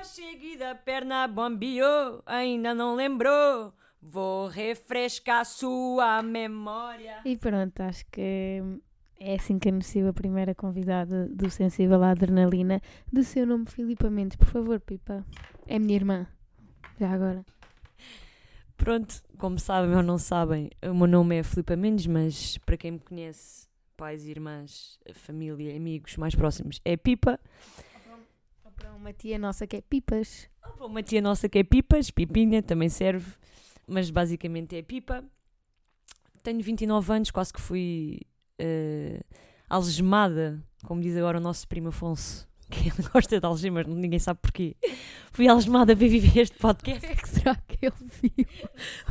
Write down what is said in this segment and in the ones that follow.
a seguida, perna bombeou, ainda não lembrou. Vou refrescar sua memória. E pronto, acho que é assim que anuncio a primeira convidada do Sensível à Adrenalina, de seu nome Filipa Mendes. Por favor, Pipa. É minha irmã. Já agora. Pronto, como sabem ou não sabem, o meu nome é Filipa Mendes, mas para quem me conhece, pais, irmãs, família, amigos mais próximos, é Pipa. Para uma tia nossa que é Pipas. Ou para uma tia nossa que é Pipas, Pipinha, também serve, mas basicamente é Pipa. Tenho 29 anos, quase que fui uh, algemada, como diz agora o nosso primo Afonso, que ele gosta de algemas, ninguém sabe porquê. Fui algemada para viver este O podcast. que é que será que ele viu?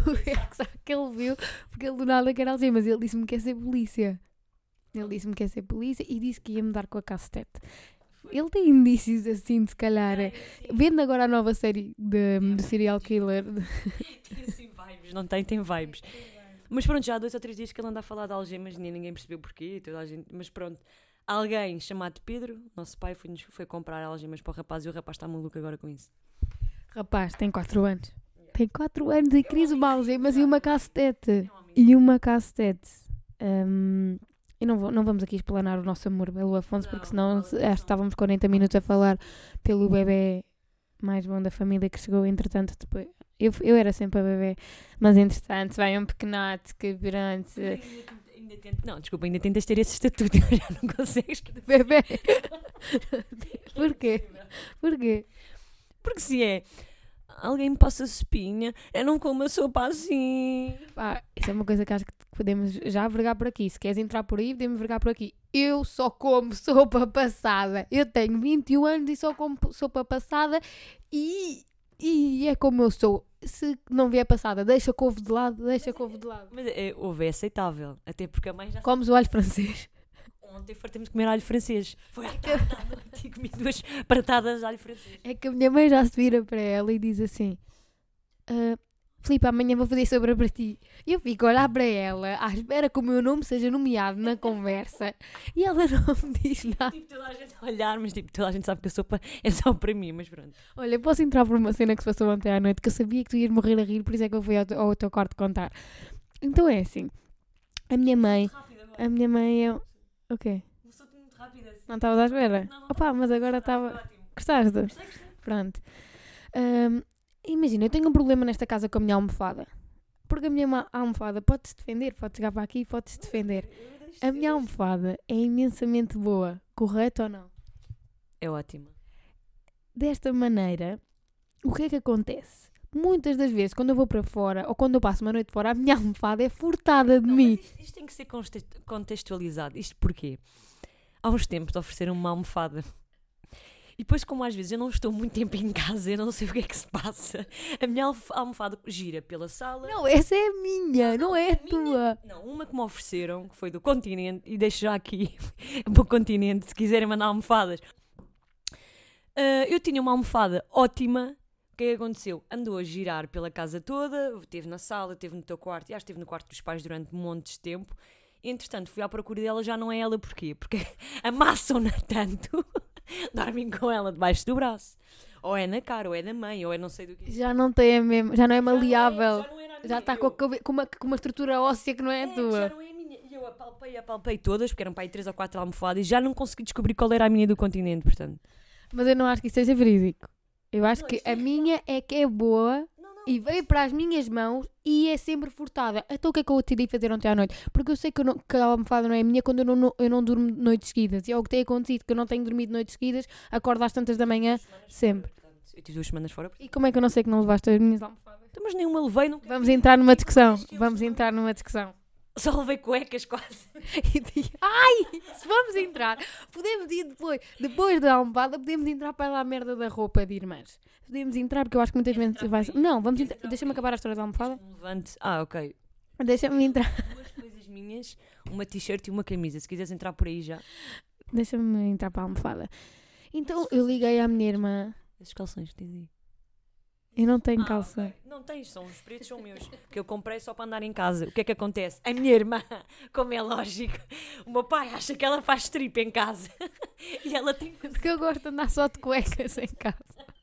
O que é que será que ele viu? Porque ele do nada quer algemas. Ele disse-me que quer ser polícia. Ele disse-me que quer ser polícia e disse que ia me dar com a cacetete. Ele tem indícios assim, de se calhar. Vendo agora a nova série de, de serial killer. Tem assim vibes, não tem? Tem vibes. Mas pronto, já há dois ou três dias que ele anda a falar de algemas, nem ninguém percebeu porquê, toda a gente, mas pronto. Alguém chamado Pedro, nosso pai, foi, foi comprar algemas para o rapaz e o rapaz está maluco agora com isso. Rapaz, tem 4 anos. Tem 4 anos e queria uma algemas e uma cacetete. E uma cacetete. Hum, e não, vou- não vamos aqui explanar o nosso amor pelo Afonso, porque senão se- acho que estávamos 40 minutos a falar pelo bebê mais bom da família que chegou, entretanto, depois. Eu, eu era sempre a bebê, mas entretanto, vai um pequenote que. Ainda tento- não, desculpa, ainda tentas ter esse estatuto, já não consegues. Bebê! Porquê? Porquê? Porque se é alguém me passa espinha, eu não como a sopa assim. Pá, isso é uma coisa que acho que podemos já vergar por aqui. Se queres entrar por aí, podemos vergar por aqui. Eu só como sopa passada. Eu tenho 21 anos e só como sopa passada e, e é como eu sou. Se não vier passada, deixa couve de lado, deixa couve de lado. Mas é, houve, é aceitável, até porque a mãe já Comes o alho francês. Ontem fartamos de comer alho francês. Foi à tarde à noite e comi duas pratadas de alho francês. É que a minha mãe já se vira para ela e diz assim: "Ah, Filipe, amanhã vou fazer sobra para ti. Eu fico a olhar para ela, à espera que o meu nome seja nomeado na conversa, e ela não me diz nada. Tipo, toda a gente a olhar, mas tipo, toda a gente sabe que a sopa é só para mim, mas pronto. Olha, posso entrar por uma cena que se passou ontem à noite que eu sabia que tu ias morrer a rir, por isso é que eu fui ao, teu- ao teu quarto contar. Então é assim: a minha mãe, a minha mãe é. O quê? Começou tudo muito rápido assim. Não estavas à espera? Não, não Opa, mas agora estava. Gostaste? Gostei, gostei. Pronto. Ahm, imagina, eu tenho um problema nesta casa com a minha almofada. Porque a minha almofada pode-se defender, pode chegar para aqui e pode-se defender. A minha almofada é imensamente boa, correto ou não? É ótimo. Desta maneira, o que é que acontece? Muitas das vezes, quando eu vou para fora ou quando eu passo uma noite fora, a minha almofada é furtada de Não, mim. isto, isto tem que ser contextualizado. Isto porquê? Há uns tempos ofereceram uma almofada. E depois, como às vezes eu não estou muito tempo em casa, eu não sei o que é que se passa, a minha almofada gira pela sala. Não, essa é a minha, não é a tua. Não, uma que me ofereceram, que foi do continente, e deixo já aqui para o continente, se quiserem mandar almofadas. Ah, eu tinha uma almofada ótima. O que é que aconteceu? Andou a girar pela casa toda, esteve na sala, esteve no teu quarto, e acho que esteve no quarto dos pais durante montes de tempo. Entretanto, fui à procura dela, já não é ela, porquê? Porque amassam-na tanto, dormem com ela debaixo do braço. Ou é na cara, ou é da mãe, ou é não sei do que. Já não tem a mesma, já não é maleável. Já não era a Já está com, com uma, com uma estrutura óssea que não é a é, tua. já não é a minha. E eu apalpei, apalpei todas, porque eram para aí três ou quatro almofadas, e já não consegui descobrir qual era a minha do continente, portanto. Mas eu não acho que isso seja verídico. Eu acho que a é minha é que é boa e veio para as minhas mãos e é sempre furtada. Então o que é que eu decidi fazer ontem à noite? Porque eu sei que, eu não- que a almofada não é minha quando eu não, não- eu não durmo noites seguidas. E é o que tem acontecido, que eu não tenho dormido noites seguidas, acordo às tantas da manhã, sempre. Eu tive duas semanas fora. E como é que eu não sei que não levaste as minhas almofadas? Então, Mas nenhuma levei, não Vamos entrar numa discussão. Vamos entrar numa discussão. Só levei cuecas quase. E digo, Ai, se vamos entrar, podemos ir depois, depois da almofada, podemos entrar para lá a merda da roupa de irmãs. Podemos entrar, porque eu acho que muitas vezes vai. Não, vamos entrar. Deixa-me acabar a história da almofada. Levante. Ah, ok. Deixa-me entrar. Duas coisas minhas, uma t-shirt e uma camisa. Se quiseres entrar por aí já. Deixa-me entrar para a almofada. Então eu liguei à minha irmã. Esses calções aí. Eu não tenho Ah, calça. Não tens, são os pretos, são meus. Que eu comprei só para andar em casa. O que é que acontece? A minha irmã, como é lógico, o meu pai acha que ela faz strip em casa. E ela tem. Porque eu gosto de andar só de cuecas em casa.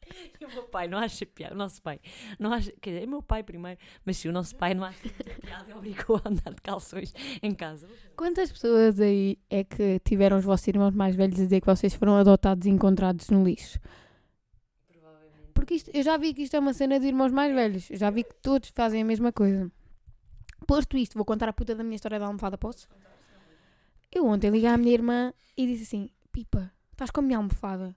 pai não acha piada. O nosso pai não acha. Quer dizer, é meu pai primeiro, mas sim, o nosso pai não acha piada e obrigou a andar de calções em casa. Quantas pessoas aí é que tiveram os vossos irmãos mais velhos a dizer que vocês foram adotados e encontrados no lixo? Porque isto, eu já vi que isto é uma cena de irmãos mais velhos. Eu já vi que todos fazem a mesma coisa. Posto isto, vou contar a puta da minha história da almofada, posso? Eu ontem liguei à minha irmã e disse assim: Pipa, estás com a minha almofada?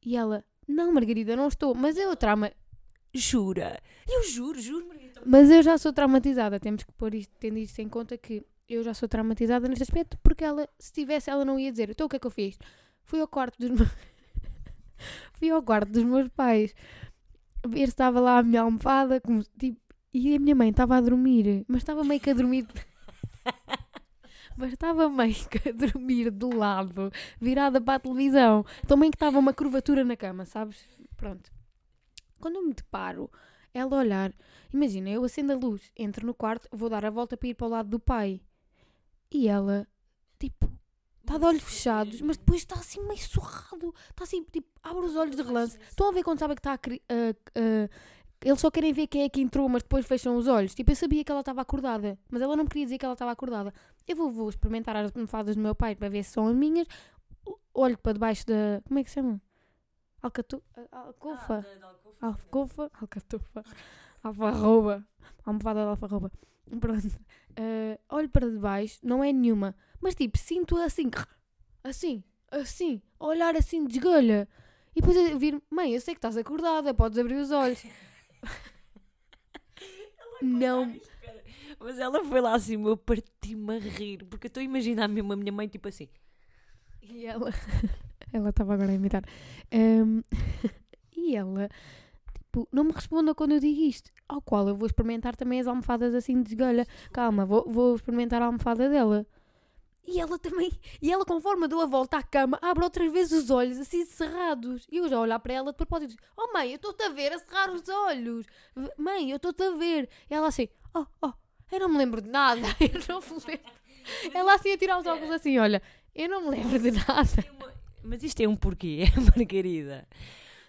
E ela: Não, Margarida, não estou. Mas eu trauma. Jura? Eu juro, juro, Margarida. Mas eu já sou traumatizada. Temos que pôr isto, tendo isto em conta que eu já sou traumatizada neste aspecto, porque ela, se tivesse, ela não ia dizer. Então o que é que eu fiz? Fui ao quarto dos meus. Fui ao quarto dos meus pais ver estava lá a minha almofada, como, tipo, e a minha mãe estava a dormir, mas estava meio que a dormir. mas estava meio que a dormir de lado, virada para a televisão. Também que estava uma curvatura na cama, sabes? Pronto. Quando eu me deparo, ela olhar, imagina, eu acendo a luz, entro no quarto, vou dar a volta para ir para o lado do pai. E ela, tipo, está de olhos fechados, mas depois está assim meio surrado. Está assim, tipo, abre os olhos de relance. Estão a ver quando sabe que está a. cri- a- a- eles só querem ver quem é que entrou, mas depois fecham os olhos. Tipo, eu sabia que ela estava acordada, mas ela não me queria dizer que ela estava acordada. Eu vou, vou experimentar as almofadas do meu pai para ver se são as minhas. Olho para debaixo da. Como é que se chama? Alcatu... a- Alcofa. Alcofa. Alcatufa. Alfarroba. Almofada de alfarroba. Pronto. Eh, olho para debaixo, não é nenhuma. Mas tipo, sinto assim. Assim. Assim. a Olhar assim de esgalha. E depois eu vir, mãe, eu sei que estás acordada, podes abrir os olhos. não. Mas ela foi lá assim, eu parti-me a rir, porque eu estou a imaginar mesmo a minha mãe, tipo assim. E ela. ela estava agora a imitar. Ahm, e ela, tipo, não me responda quando eu digo isto. Ao qual eu vou experimentar também as almofadas assim de esgalha. Calma, vou, vou experimentar a almofada dela. E ela também. E ela, conforme eu dou a volta à cama, abre outras vezes os olhos assim cerrados. E eu já olhar para ela de propósito. Oh mãe, eu estou-te a ver a cerrar os olhos. Mãe, eu estou-te a ver. E ela assim, oh, oh, eu não me lembro de nada. Eu não me lembro. Ela assim a tirar os óculos assim, olha, eu não me lembro de nada. Mas isto é um porquê, Margarida.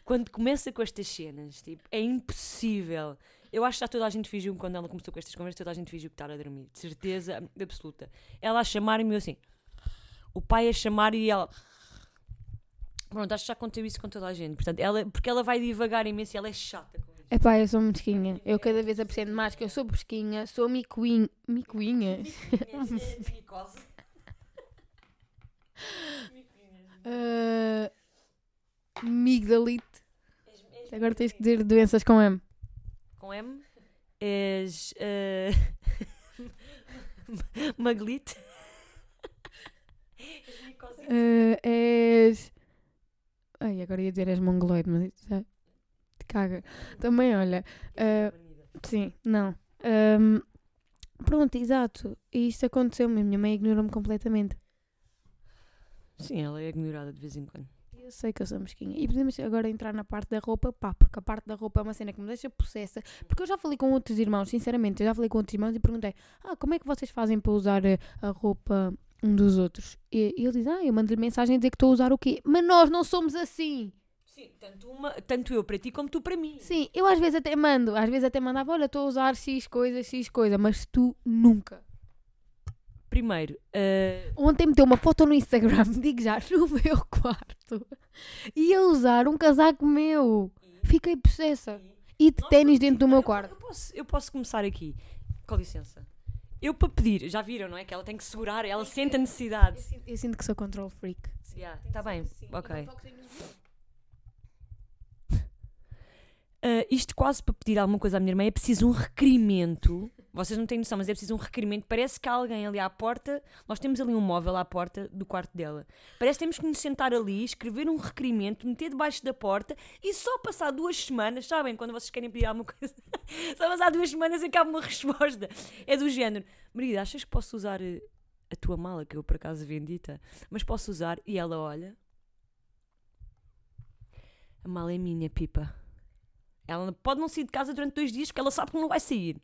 Quando começa com estas cenas, tipo, é impossível. Eu acho que já toda a gente fingiu, quando ela começou com estas conversas, toda a gente fingiu que estava a dormir. De certeza absoluta. Ela a chamar-me assim. O pai a chamar e ela. Pronto, acho que já contei isso com toda a gente. Portanto, ela, porque ela vai devagar imenso e ela é chata com isso. Epá, eu sou mesquinha. Eu cada vez aprendo mais que eu sou mesquinha, sou micuinha. Micuinha? Micose. Uh, migdalite. Agora tens que dizer doenças com M. Com M. És. eh, Maglite. Uh, és. Ai, agora ia dizer és mongoloide, mas já te caga. Também, olha. uh, sim, não. Um, pronto, exato. E isto aconteceu-me. A minha mãe ignorou-me completamente. Sim, ela é ignorada de vez em quando. Eu sei que eu sou mesquinha. E podemos agora entrar na parte da roupa, pá, porque a parte da roupa é uma cena que me deixa possessa. Porque eu já falei com outros irmãos, sinceramente, eu já falei com outros irmãos e perguntei: Ah, como é que vocês fazem para usar eh, a roupa um dos outros? E, e ele diz: Ah, eu mando-lhe mensagem a dizer que estou a usar o quê? Mas nós não somos assim! Sim, tanto, uma, tanto eu para ti como tu para mim. Sim, eu às vezes até mando, às vezes até mandava: Olha, estou a usar X coisa, X coisa, mas tu nunca. Primeiro, eh, Ontem meteu uma foto no Instagram, digo já, no meu quarto, e a usar um casaco meu. Fiquei possessa. E de ténis dentro do meu quarto. eu posso, eu posso começar aqui. Com licença. Eu para pedir, já viram, não é? Que ela tem que segurar, ela sente a necessidade. Eu sinto, eu sinto que sou control freak. Está bem, ok. Ah, isto quase para pedir alguma coisa à minha irmã é preciso um requerimento. Vocês não têm noção, mas é preciso um requerimento. Parece que há alguém ali à porta. Nós temos ali um móvel à porta do quarto dela. Parece que temos que nos sentar ali, escrever um requerimento, meter debaixo da porta e só passar duas semanas, sabem? Quando vocês querem pedir alguma coisa, só passar duas semanas e acaba uma resposta. É do género: Marida, achas que posso usar eh, a tua mala, que eu por acaso vendita, mas posso usar? E ela olha: A mala é minha, pipa. Ela pode não sair de casa durante dois dias porque ela sabe que não vai sair.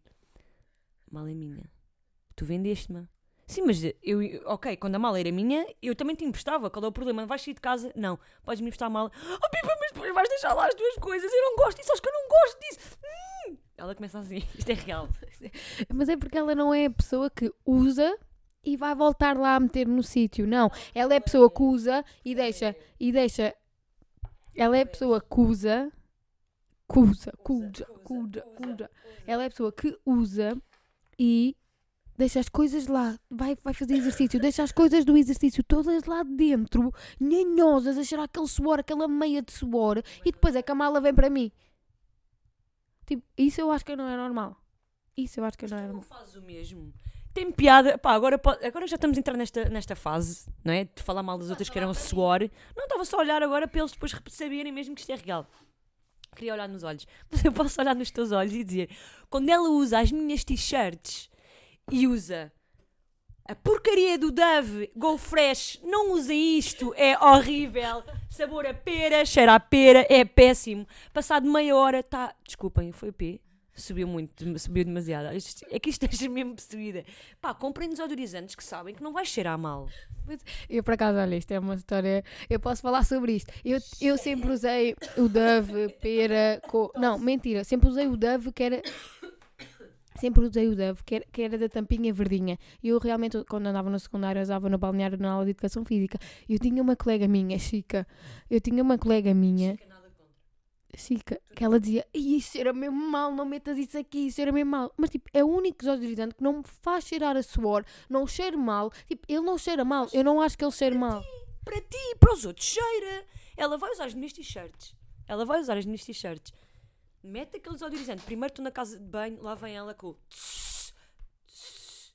A mala é minha. Tu vendeste-me. Sim, mas eu, ok, quando a mala era minha, eu também te emprestava. Qual é o problema? Vais sair de casa? Não. Podes me emprestar a mala. Oh, Pipa, mas depois vais deixar lá as duas coisas. Eu não gosto disso, acho que eu não gosto disso. Hum. Ela começa assim, isto é real. Mas é porque ela não é a pessoa que usa e vai voltar lá a meter no sítio. Não, ela é a pessoa que usa e deixa, e deixa. Ela é a pessoa que usa, que usa, que usa, que usa, que usa. Ela é a pessoa que usa e deixa as coisas lá, vai, vai fazer exercício, deixa as coisas do exercício todas lá dentro, nhanhosas, a cheirar aquele suor, aquela meia de suor, e depois é que a mala vem para mim. Tipo, isso eu acho que não é normal. Isso eu acho que não é Não normal. faz o mesmo. Tem piada. Pá, agora, agora já estamos a entrar nesta, nesta fase, não é? De falar mal das outras que eram suor. Não estava só a olhar agora para eles depois saberem mesmo que isto é real. Queria olhar nos olhos. Mas eu posso olhar nos teus olhos e dizer: quando ela usa as minhas t-shirts e usa a porcaria do Dove Go Fresh, não usa isto, é horrível. Sabor a pera, cheira a pera, é péssimo. Passado meia hora, tá. Desculpem, foi P. Subiu muito, subiu demasiado. Isto- É que isto esteja mesmo percebida. Pá, comprem desodorizantes que sabem que não vai cheirar mal. Eu, por acaso, olha, isto é uma história. Eu posso falar sobre isto. Eu, eu sempre usei o Dove, pera. Co... Não, mentira. Sempre usei o Dove que era. Sempre usei o Dove, que era, que era da tampinha verdinha. E eu realmente, quando andava no secundário, usava no balneário na aula de educação física. Eu tinha uma colega minha, Chica. Eu tinha uma colega minha, Chica, que ela dizia: "Ih, Isso era mesmo mal, não metas isso aqui, isso era mesmo mal. Mas, tipo, é o único desodorizante que não me faz cheirar a suor, não cheira mal. Tipo, ele não cheira mal. Eu não acho que ele cheire mal. Para ti para os outros, cheira. Ela vai usar as minhas t-shirts. Ela vai usar as minhas t-shirts. Mete aquele desodorizante. Primeiro estou na casa de banho, lá vem ela com o. tss, tss.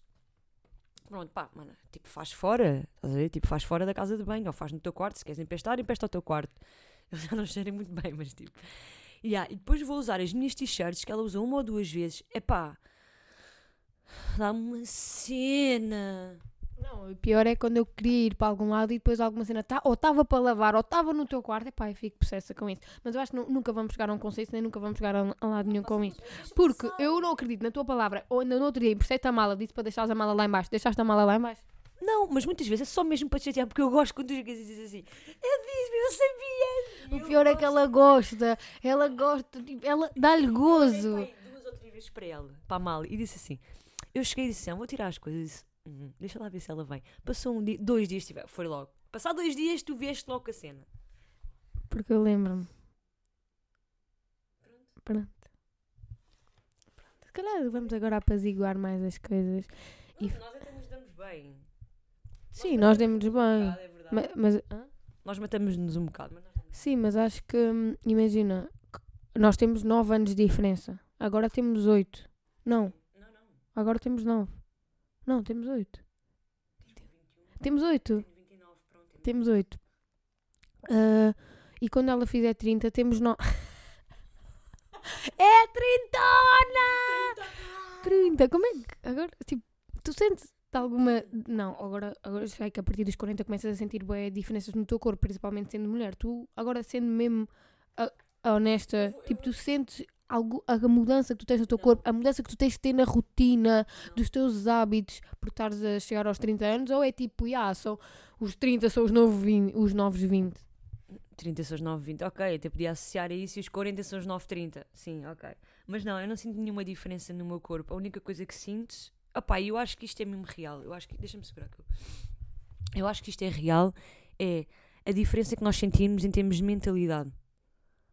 Pronto, pá, mano, tipo, faz fora. Estás a ver? Tipo, faz fora da casa de banho. Ou faz no teu quarto. Se queres emprestar, empresta ao teu quarto. Eles já não cheirem muito bem, mas tipo. Yeah, e depois vou usar as minhas t-shirts que ela usou uma ou duas vezes. Epá. Dá-me uma cena. Não, o pior é quando eu queria ir para algum lado e depois alguma cena tá, ou estava para lavar ou estava no teu quarto. Epá, eu fico possessa com isso. Mas eu acho que nu- nunca vamos chegar a um conceito nem nunca vamos chegar a, a lado nenhum com isso. Porque eu não acredito na tua palavra. Ou ainda no outro dia emprestei-te a mala, disse para deixares a mala lá em baixo. Deixaste a mala lá em baixo? Não, mas muitas vezes é só mesmo para te chatear, porque eu gosto quando tu dizes assim: Eu disse, eu sabia. O pior é que ela gosta. Ela gosta, tipo, ela dá-lhe gozo. Pai, duas ou três vezes para ela, para a Mali, e disse assim: Eu cheguei e disse assim: "Ah, Vou tirar as coisas. Disse, "Uhum, deixa lá ver se ela vem. Passou um dia, dois dias, tiver, foi logo. Passar dois dias, tu vieste logo a cena. Porque eu lembro-me. Pronto. Pronto. Se calhar vamos agora apaziguar mais as coisas. E- Nós até nos damos bem. Sim, nós demos bem. é verdade. Ma- Mas, hã? Nós matamos-nos um bocado. Mas nós sim, mas acho que, hum, imagina, nós temos 9 anos de diferença. Agora temos 8. Não, Não, não. agora temos 9. Não, temos 8. Temos 8. Tenho 29, pronto. Temos 8. e quando ela fizer 30, temos 9. é 30! 30! Como é que. Agora, tipo, tu sentes de alguma. Não, agora, agora sei que a partir dos 40 começas a sentir bué diferenças no teu corpo, principalmente sendo mulher. Tu, agora sendo mesmo a- a honesta, tipo, tu sentes algo, a mudança que tu tens no teu corpo, a mudança que tu tens de ter na rotina, dos teus hábitos, por estares a chegar aos 30 anos, ou é tipo, ah, são os 30 são os, novo 20, os novos 20. 30 são os 9, 20. Ok, até podia associar a isso e os 40 são os 9, 30. Sim, ok. Mas não, eu não sinto nenhuma diferença no meu corpo. A única coisa que sinto. Opá, eu acho que isto é mesmo real. Eu acho que. Deixa-me segurar aqui. Eu acho que isto é real. É a diferença que nós sentimos em termos de mentalidade.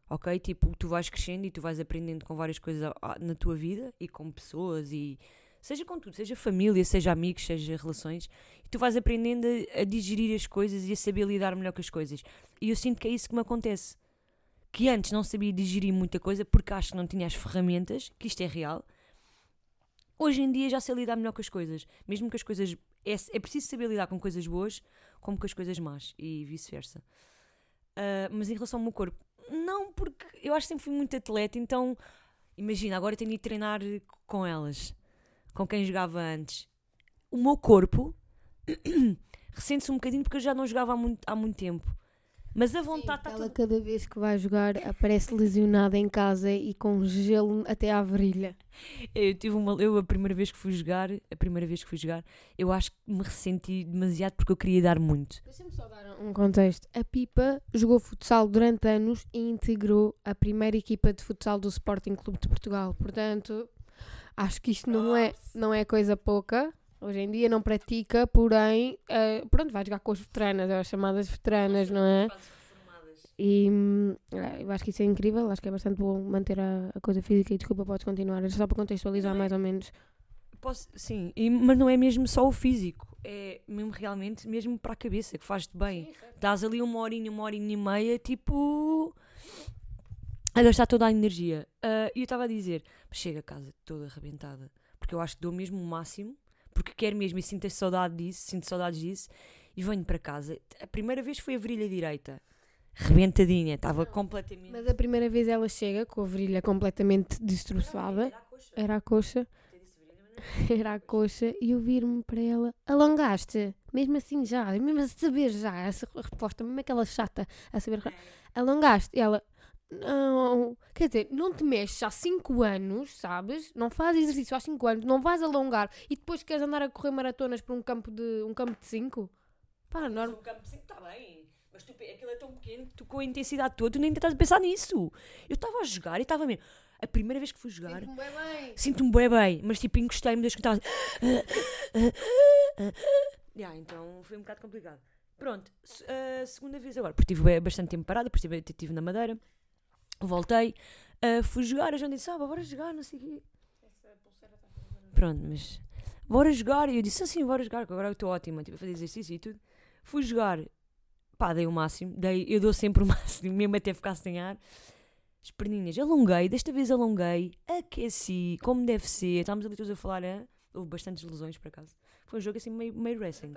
Ok? Tipo, tu vais crescendo e tu vais aprendendo com várias coisas na tua vida e com pessoas e. Seja com tudo, seja família, seja amigos, seja relações, e tu vais aprendendo a, a digerir as coisas e a saber lidar melhor com as coisas. E eu sinto que é isso que me acontece. Que antes não sabia digerir muita coisa porque acho que não tinha as ferramentas, que isto é real. Hoje em dia já sei lidar melhor com as coisas. Mesmo que as coisas. É, é preciso saber lidar com coisas boas como com as coisas más e vice-versa. Ah, mas em relação ao meu corpo, não, porque eu acho que sempre fui muito atleta, então imagina, agora tenho de treinar com elas, com quem jogava antes. O meu corpo ressente-se um bocadinho porque eu já não jogava há muito, há muito tempo. Mas a vontade está Ela toda... cada vez que vai jogar aparece lesionada em casa e com gelo até à virilha. Eu tive uma. Eu, a primeira vez que fui jogar, a primeira vez que fui jogar, eu acho que me ressenti demasiado porque eu queria dar muito. Deixa-me só dar um contexto. A Pipa jogou futsal durante anos e integrou a primeira equipa de futsal do Sporting Clube de Portugal. Portanto, acho que isto não é, não é coisa pouca. Hoje em dia não pratica, porém, eh, pronto, vai jogar com as veteranas, as chamadas veteranas, não é? E hum, eh, eu acho que isso é incrível, acho que é bastante bom manter a, a coisa física e desculpa, podes continuar, Era só para contextualizar mais ou menos. Posso, sim, e- mas não é mesmo só o físico, é mesmo realmente mesmo para a cabeça, que faz-te bem. Estás ali uma horinha, uma horinha e meia, tipo. a gastar toda a energia. Ah, E eu estava a dizer, chego a casa toda arrebentada, porque eu acho que dou mesmo o máximo, quero mesmo e sinto saudade disso, sinto saudades disso, e venho para casa. A primeira vez foi a virilha direita, rebentadinha, estava completamente. Mas a primeira vez ela chega com a virilha completamente destroçada, era a coxa, era a coxa, e eu vir-me para ela, alongaste, mesmo assim já, mesmo a saber já, essa resposta, mesmo aquela chata, a saber, alongaste, e ela, não, quer dizer, não te mexes há 5 anos, sabes? Não fazes exercício há 5 anos, não vais alongar e depois queres andar a correr maratonas por um campo de um campo de 5? Pá, normal. Um campo de cinco está bem, mas tu, aquilo é tão pequeno que tu com a intensidade toda tu nem estás a pensar nisso. Eu estava a jogar e estava mesmo. A primeira vez que fui jogar, sinto-me bem bem, mas tipo encostei-me desde que estava. yeah, então foi um bocado complicado. Pronto, a segunda vez agora, porque estive bastante tempo parada, porque estive, estive na Madeira, voltei, ah, fui jogar, a gente disse, ah, bora jogar, não sei o quê. Pronto, mas bora jogar. E eu disse assim, bora jogar, que agora eu estou ótima, tipo, a fazer exercício e tudo. Fui jogar, pá, dei o máximo, dei, eu dou sempre o máximo, mesmo até ficar sem ar. As perninhas, alonguei, desta vez alonguei, aqueci, como deve ser. Estávamos ali todos a falar, hein? houve bastantes lesões por acaso. Foi um jogo assim meio, meio wrestling.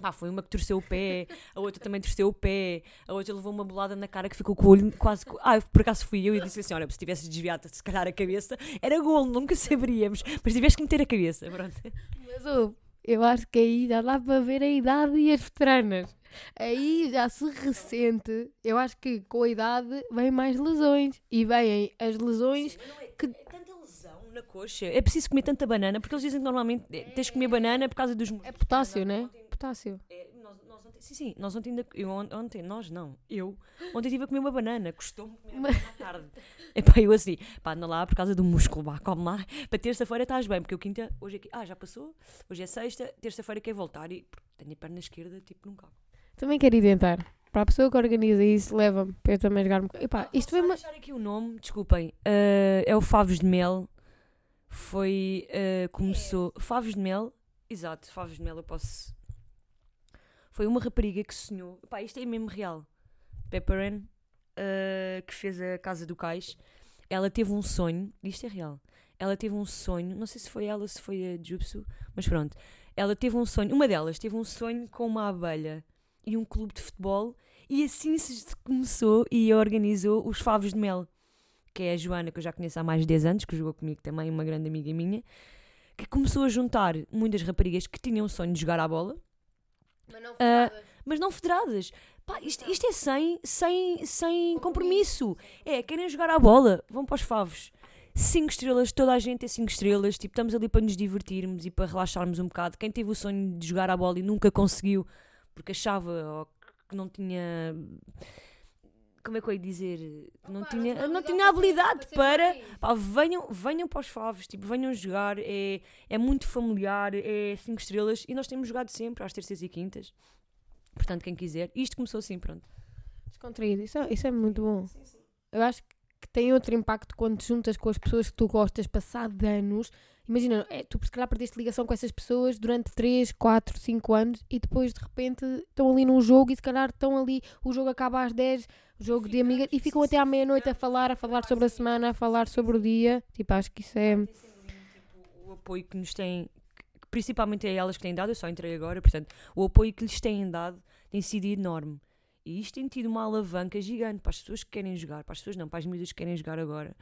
Pá, foi uma que torceu o pé, a outra também torceu o pé, a outra levou uma bolada na cara que ficou com o olho quase. Ah, por acaso fui eu e disse assim: olha, se tivesse desviado se calhar a cabeça, era gol, nunca saberíamos, mas tiveste que meter a cabeça. Pronto. Mas ouve, eu acho que aí já dá para ver a idade e as veteranas. Aí já se ressente. Eu acho que com a idade vem mais lesões. E vêm as lesões. Que... É tanta lesão na coxa, é preciso comer tanta banana, porque eles dizem que normalmente eh, tens de comer banana por causa dos É potássio, né? Potássio. É, nós, nós ontem, sim, sim, nós ontem, ainda, eu, on- ontem, nós não, eu, ontem estive a comer uma banana, custou-me comer uma banana à tarde. Epá, eu assim, pá, anda lá por causa do músculo, vá, come lá, para terça-feira estás bem, porque eu quinta, hoje é, ah, já passou, hoje é sexta, terça-feira quero voltar e tenho a perna esquerda, tipo, num cabo. Também quero ir tentar. Para a pessoa que organiza isso, leva-me para eu também jogar um bocado. Epá, isto foi uma. deixar aqui o nome, desculpem, eh, é o Favos de Mel, foi, eh, começou, Favos de Mel, exato, Favos de Mel, eu posso... Foi uma rapariga que sonhou, pá, isto é mesmo real, Pepperin, eh, que fez a Casa do Cais, ela teve um sonho, isto é real, ela teve um sonho, não sei se foi ela, se foi a Jupsu, mas pronto, ela teve um sonho, uma delas teve um sonho com uma abelha e um clube de futebol, e assim se começou e organizou os Favos de Mel, que é a Joana, que eu já conheço há mais de 10 anos, que jogou comigo também, uma grande amiga minha, que começou a juntar muitas raparigas que tinham o sonho de jogar à bola, Mas não Ah, mas não federadas. Pá, isto, isto é sem, sem, sem compromisso. É, querem jogar à bola, vão para os favos. 5 estrelas, toda a gente é 5 estrelas. Tipo, estamos ali para nos divertirmos e para relaxarmos um bocado. Quem teve o sonho de jogar à bola e nunca conseguiu, porque achava que não tinha. Como é que eu ia dizer? Que não, tinha, não, tinha habilidade para. Pá, venham, venham para os favos, tipo, venham jogar, é, é muito familiar, é 5 estrelas e nós temos jogado sempre às terças e quintas. Portanto, quem quiser, isto começou assim, pronto. Descontraído. Isso, é- isso é muito bom. Eu acho que tem outro impacto quando te juntas com as pessoas que tu gostas passado anos. Imagina, é, tu se calhar perdeste ligação com essas pessoas durante 3, 4, 5 anos e depois de repente estão ali num jogo e se calhar estão ali, o jogo acaba às 10, jogo de amigas, e ficam até à meia-noite a falar, a falar sobre a semana, a falar sobre o dia. Tipo, acho que isso é. O apoio que nos têm, principalmente é elas que têm dado, eu só entrei agora, portanto, o apoio que lhes têm dado tem sido enorme. E isto tem tido uma alavanca gigante para as pessoas que querem jogar, para as pessoas não, para as miúdas que querem jogar agora.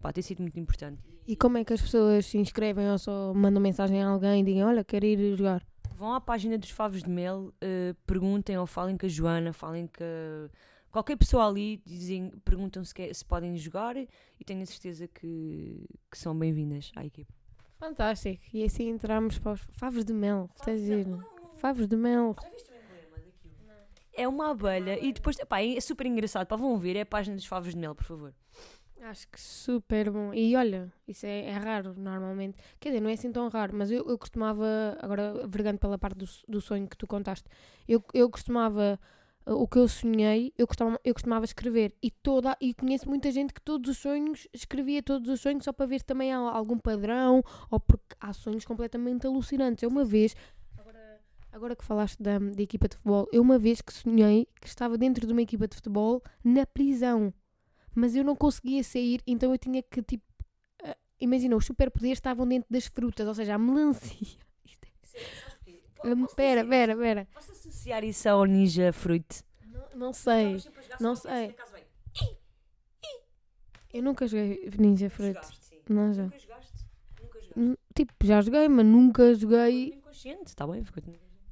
Pá, tem sido muito importante. E como é que as pessoas se inscrevem ou só mandam mensagem a alguém e digam: Olha, quero ir jogar? Vão à página dos Favos de Mel, uh, perguntem ou falem com a Joana, falem com qualquer pessoa ali, dizem, perguntam se, quer, se podem jogar e tenho a certeza que, que são bem-vindas à equipe. Fantástico. E assim entramos para os Favos de Mel. Estás a dizer? Favos de Mel. Já viste o emblema daquilo? É uma abelha e depois, pá, é super engraçado. Pá, vão ver, é a página dos Favos de Mel, por favor. Acho que super bom. E olha, isso é, é, raro normalmente. Quer dizer, não é assim tão raro, mas eu, eu costumava, agora vergando pela parte do, do sonho que tu contaste, eu, eu costumava, o que eu sonhei, eu costumava, eu costumava escrever. E, toda, e conheço muita gente que todos os sonhos, escrevia todos os sonhos só para ver também algum padrão, ou porque há sonhos completamente alucinantes. Eu uma vez, agora, agora que falaste da, da equipa de futebol, eu uma vez que sonhei que estava dentro de uma equipa de futebol na prisão mas eu não conseguia sair, então eu tinha que, tipo, uh, imagina, os superpoderes estavam dentro das frutas, ou seja, a melancia. Espera, espera, espera. Posso associar isso ao Ninja Fruit? Não, não sei, não sei. Eu nunca joguei Ninja Fruit. Não já. Nunca jogaste? Nunca jogaste? Tipo, já joguei, mas nunca joguei. Inconsciente, está bem, ficou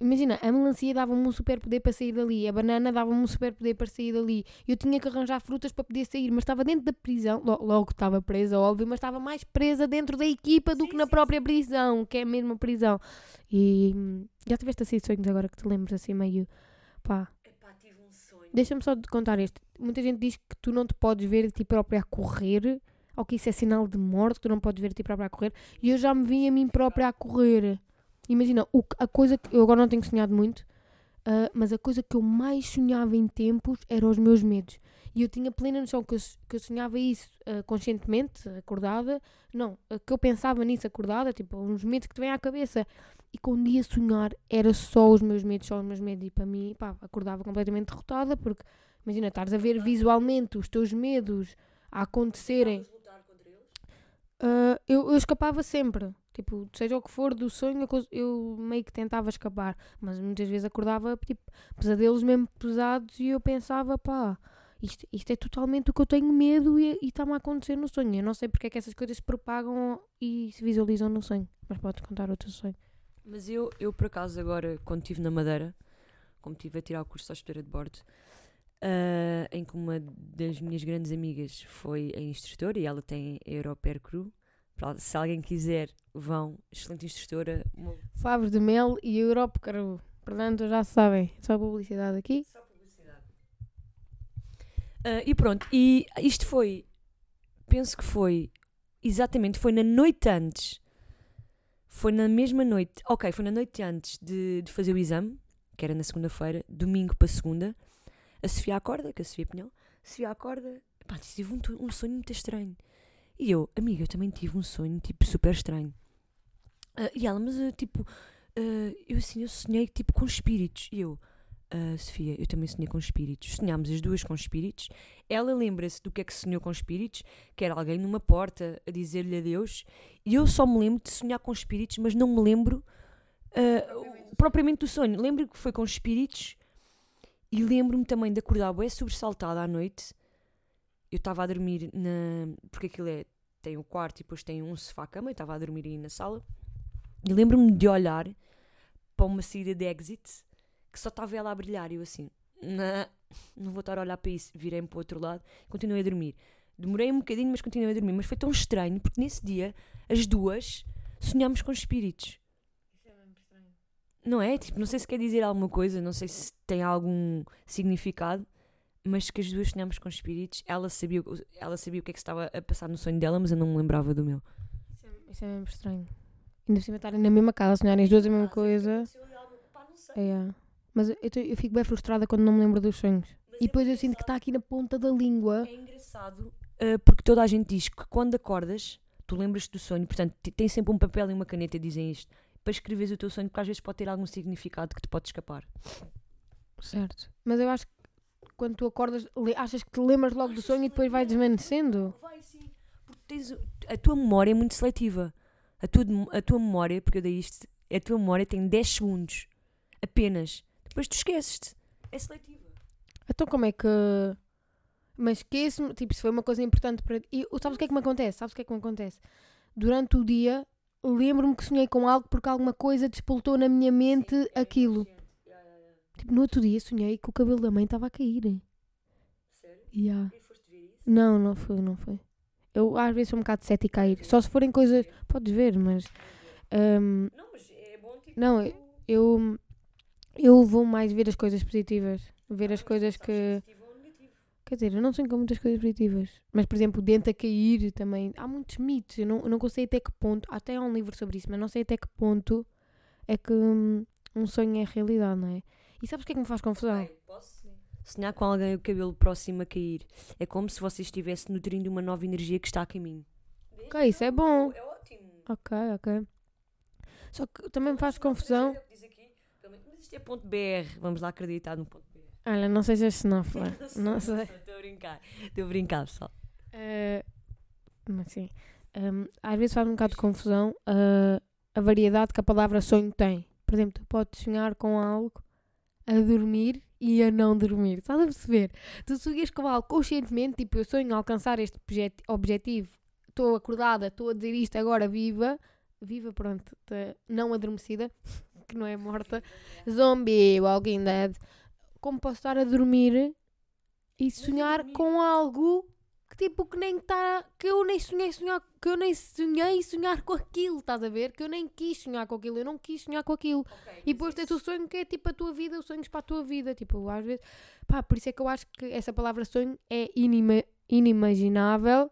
Imagina, a melancia dava-me um super poder para sair dali, a banana dava-me um super poder para sair dali. Eu tinha que arranjar frutas para poder sair, mas estava dentro da prisão, logo estava presa, óbvio, mas estava mais presa dentro da equipa do sim, que na sim, própria sim. prisão, que é a prisão. E hum, já tiveste assim sonhos agora que te lembres assim meio pá. Epá, tive um sonho. Deixa-me só te contar este. Muita gente diz que tu não te podes ver de ti própria a correr, ou que isso é sinal de morte, que tu não podes ver de ti própria a correr. E eu já me vi a mim própria a correr. Imagina, o, a coisa que eu agora não tenho sonhado muito, uh, mas a coisa que eu mais sonhava em tempos eram os meus medos. E eu tinha plena noção que eu, que eu sonhava isso uh, conscientemente, acordada. Não, uh, que eu pensava nisso acordada, tipo, uns medos que te vêm à cabeça. E quando ia sonhar, era só os meus medos, só os meus medos. E para mim, pá, acordava completamente derrotada, porque imagina, estares a ver visualmente os teus medos a acontecerem. Uh, eu, eu escapava sempre. Tipo, seja o que for do sonho, eu meio que tentava escapar. Mas muitas vezes acordava, tipo, pesadelos mesmo pesados e eu pensava, pá, isto, isto é totalmente o que eu tenho medo e está-me a acontecer no sonho. Eu não sei porque é que essas coisas se propagam e se visualizam no sonho. Mas podes contar outro sonho. Mas eu, eu por acaso, agora, quando estive na Madeira, como estive a tirar o curso de hospedeira de bordo, uh, em que uma das minhas grandes amigas foi a instrutora e ela tem a Europair Crew, se alguém quiser, vão. Excelente instrutora. Favos de Mel e Europe Caro. Portanto, já sabem. Só publicidade aqui. Só publicidade. Uh, e pronto. E isto foi. Penso que foi. Exatamente. Foi na noite antes. Foi na mesma noite. Ok, foi na noite antes de, de fazer o exame. Que era na segunda-feira. Domingo para segunda. A Sofia acorda. Que a Sofia Pinhão. A Sofia acorda. Pá, tive um, um sonho muito estranho. E eu, amiga, eu também tive um sonho, tipo, super estranho. Uh, e ela, mas, uh, tipo, uh, eu assim, eu sonhei, tipo, com espíritos. E eu, Sofia, eu também sonhei com espíritos. Sonhámos as duas com espíritos. Ela lembra-se do que é que sonhou com espíritos, que era alguém numa porta a dizer-lhe adeus. E eu só me lembro de sonhar com espíritos, mas não me lembro propriamente. propriamente do sonho. Lembro que foi com espíritos e lembro-me também de acordar bem sobressaltada à noite. Eu estava a dormir na. Porque aquilo é tem o quarto e depois tem um sofá-cama, eu estava a dormir aí na sala, e lembro-me de olhar para uma saída de exit que só estava ela a brilhar e eu assim, não, não vou estar a olhar para isso, virei-me para o outro lado, continuei a dormir. Demorei um bocadinho, mas continuei a dormir. Mas foi tão estranho, porque nesse dia, as duas sonhámos com espíritos. Isso é mesmo estranho. Não é? Tipo, não sei se quer dizer alguma coisa, não sei se tem algum significado, mas que as duas sonhámos com espíritos. Ela sabia, ela sabia o que é que estava a passar no sonho dela, mas eu não me lembrava do meu. Isso é, isso é mesmo estranho. Ainda por cima estarem na mesma casa, sonharem as duas a mesma coisa. É. Mas eu, eu, fico bem frustrada quando não me lembro dos sonhos. Mas e é depois é eu sinto que está aqui na ponta da língua. É engraçado uh, porque toda a gente diz que quando acordas, tu lembras-te do sonho. Portanto, tem sempre um papel e uma caneta dizem isto. Para escreveres o teu sonho, porque às vezes pode ter algum significado que te pode escapar. Certo. Mas eu acho que quando tu acordas, achas que te lembras logo do sonho e depois vai desvanecendo? Vai sim, porque tens, a tua memória é muito seletiva. A tua, a tua memória, porque eu dei isto, a tua memória tem 10 segundos apenas. Depois tu esqueces-te. É seletiva. Então como é que. Mas esqueço-me, tipo, se foi uma coisa importante para. E sabes o que é que me acontece? Sabes o que é que me acontece? Durante o dia lembro-me que sonhei com algo porque alguma coisa despoltou na minha mente Sim, é aquilo. inconsciente. Tipo, no outro dia sonhei que o cabelo da mãe estava a cair. Sério? Yeah. E foste ver isso? Não, não foi, não foi. Eu às vezes sou um bocado cética a cair. Só se forem coisas. Podes ver, mas. hum, Não, mas é bom tipo. Não, eu. Eu vou mais ver as coisas positivas. Ver as coisas que. Quer dizer, eu não sonho com muitas coisas positivas. Mas, por exemplo, o dente a cair também. Há muitos mitos. Eu não, eu não sei até que ponto. Até há um livro sobre isso, mas não sei até que ponto é que hum, um sonho é realidade, não é? E sabes o que é que me faz confusão? Ok, posso? Sonhar com alguém o cabelo próximo a cair. É como se você estivesse nutrindo uma nova energia que está a caminho. Ok, isso é bom. É ótimo. Ok, ok. Só que também me faz confusão. Menos- Mas isto é ponto BR. Vamos lá acreditar no ponto BR. Olha, não sei se é xenófoba. Não sei. Estou a brincar. Estou a brincar, pessoal. Eh, mas sim. Hum, às vezes faz um bocado de confusão ah, a variedade que a palavra sonho tem. Por exemplo, tu podes sonhar com algo a dormir e a não dormir. Estás a perceber? Tu sonhas com algo conscientemente, tipo, eu sonho alcançar este objet- objetivo. Estou acordada, estou a dizer isto agora viva. Viva, pronto, não adormecida, que não é morta. Zombie, Walking Dead. Como posso estar a dormir e sonhar com algo tipo que nem está que eu nem sonhei sonhar que eu nem sonhei sonhar com aquilo estás a ver que eu nem quis sonhar com aquilo eu não quis sonhar com aquilo e depois tens o sonho que é tipo a tua vida os sonhos para a tua vida tipo às vezes pá por isso é que eu acho que essa palavra sonho é inima- inimaginável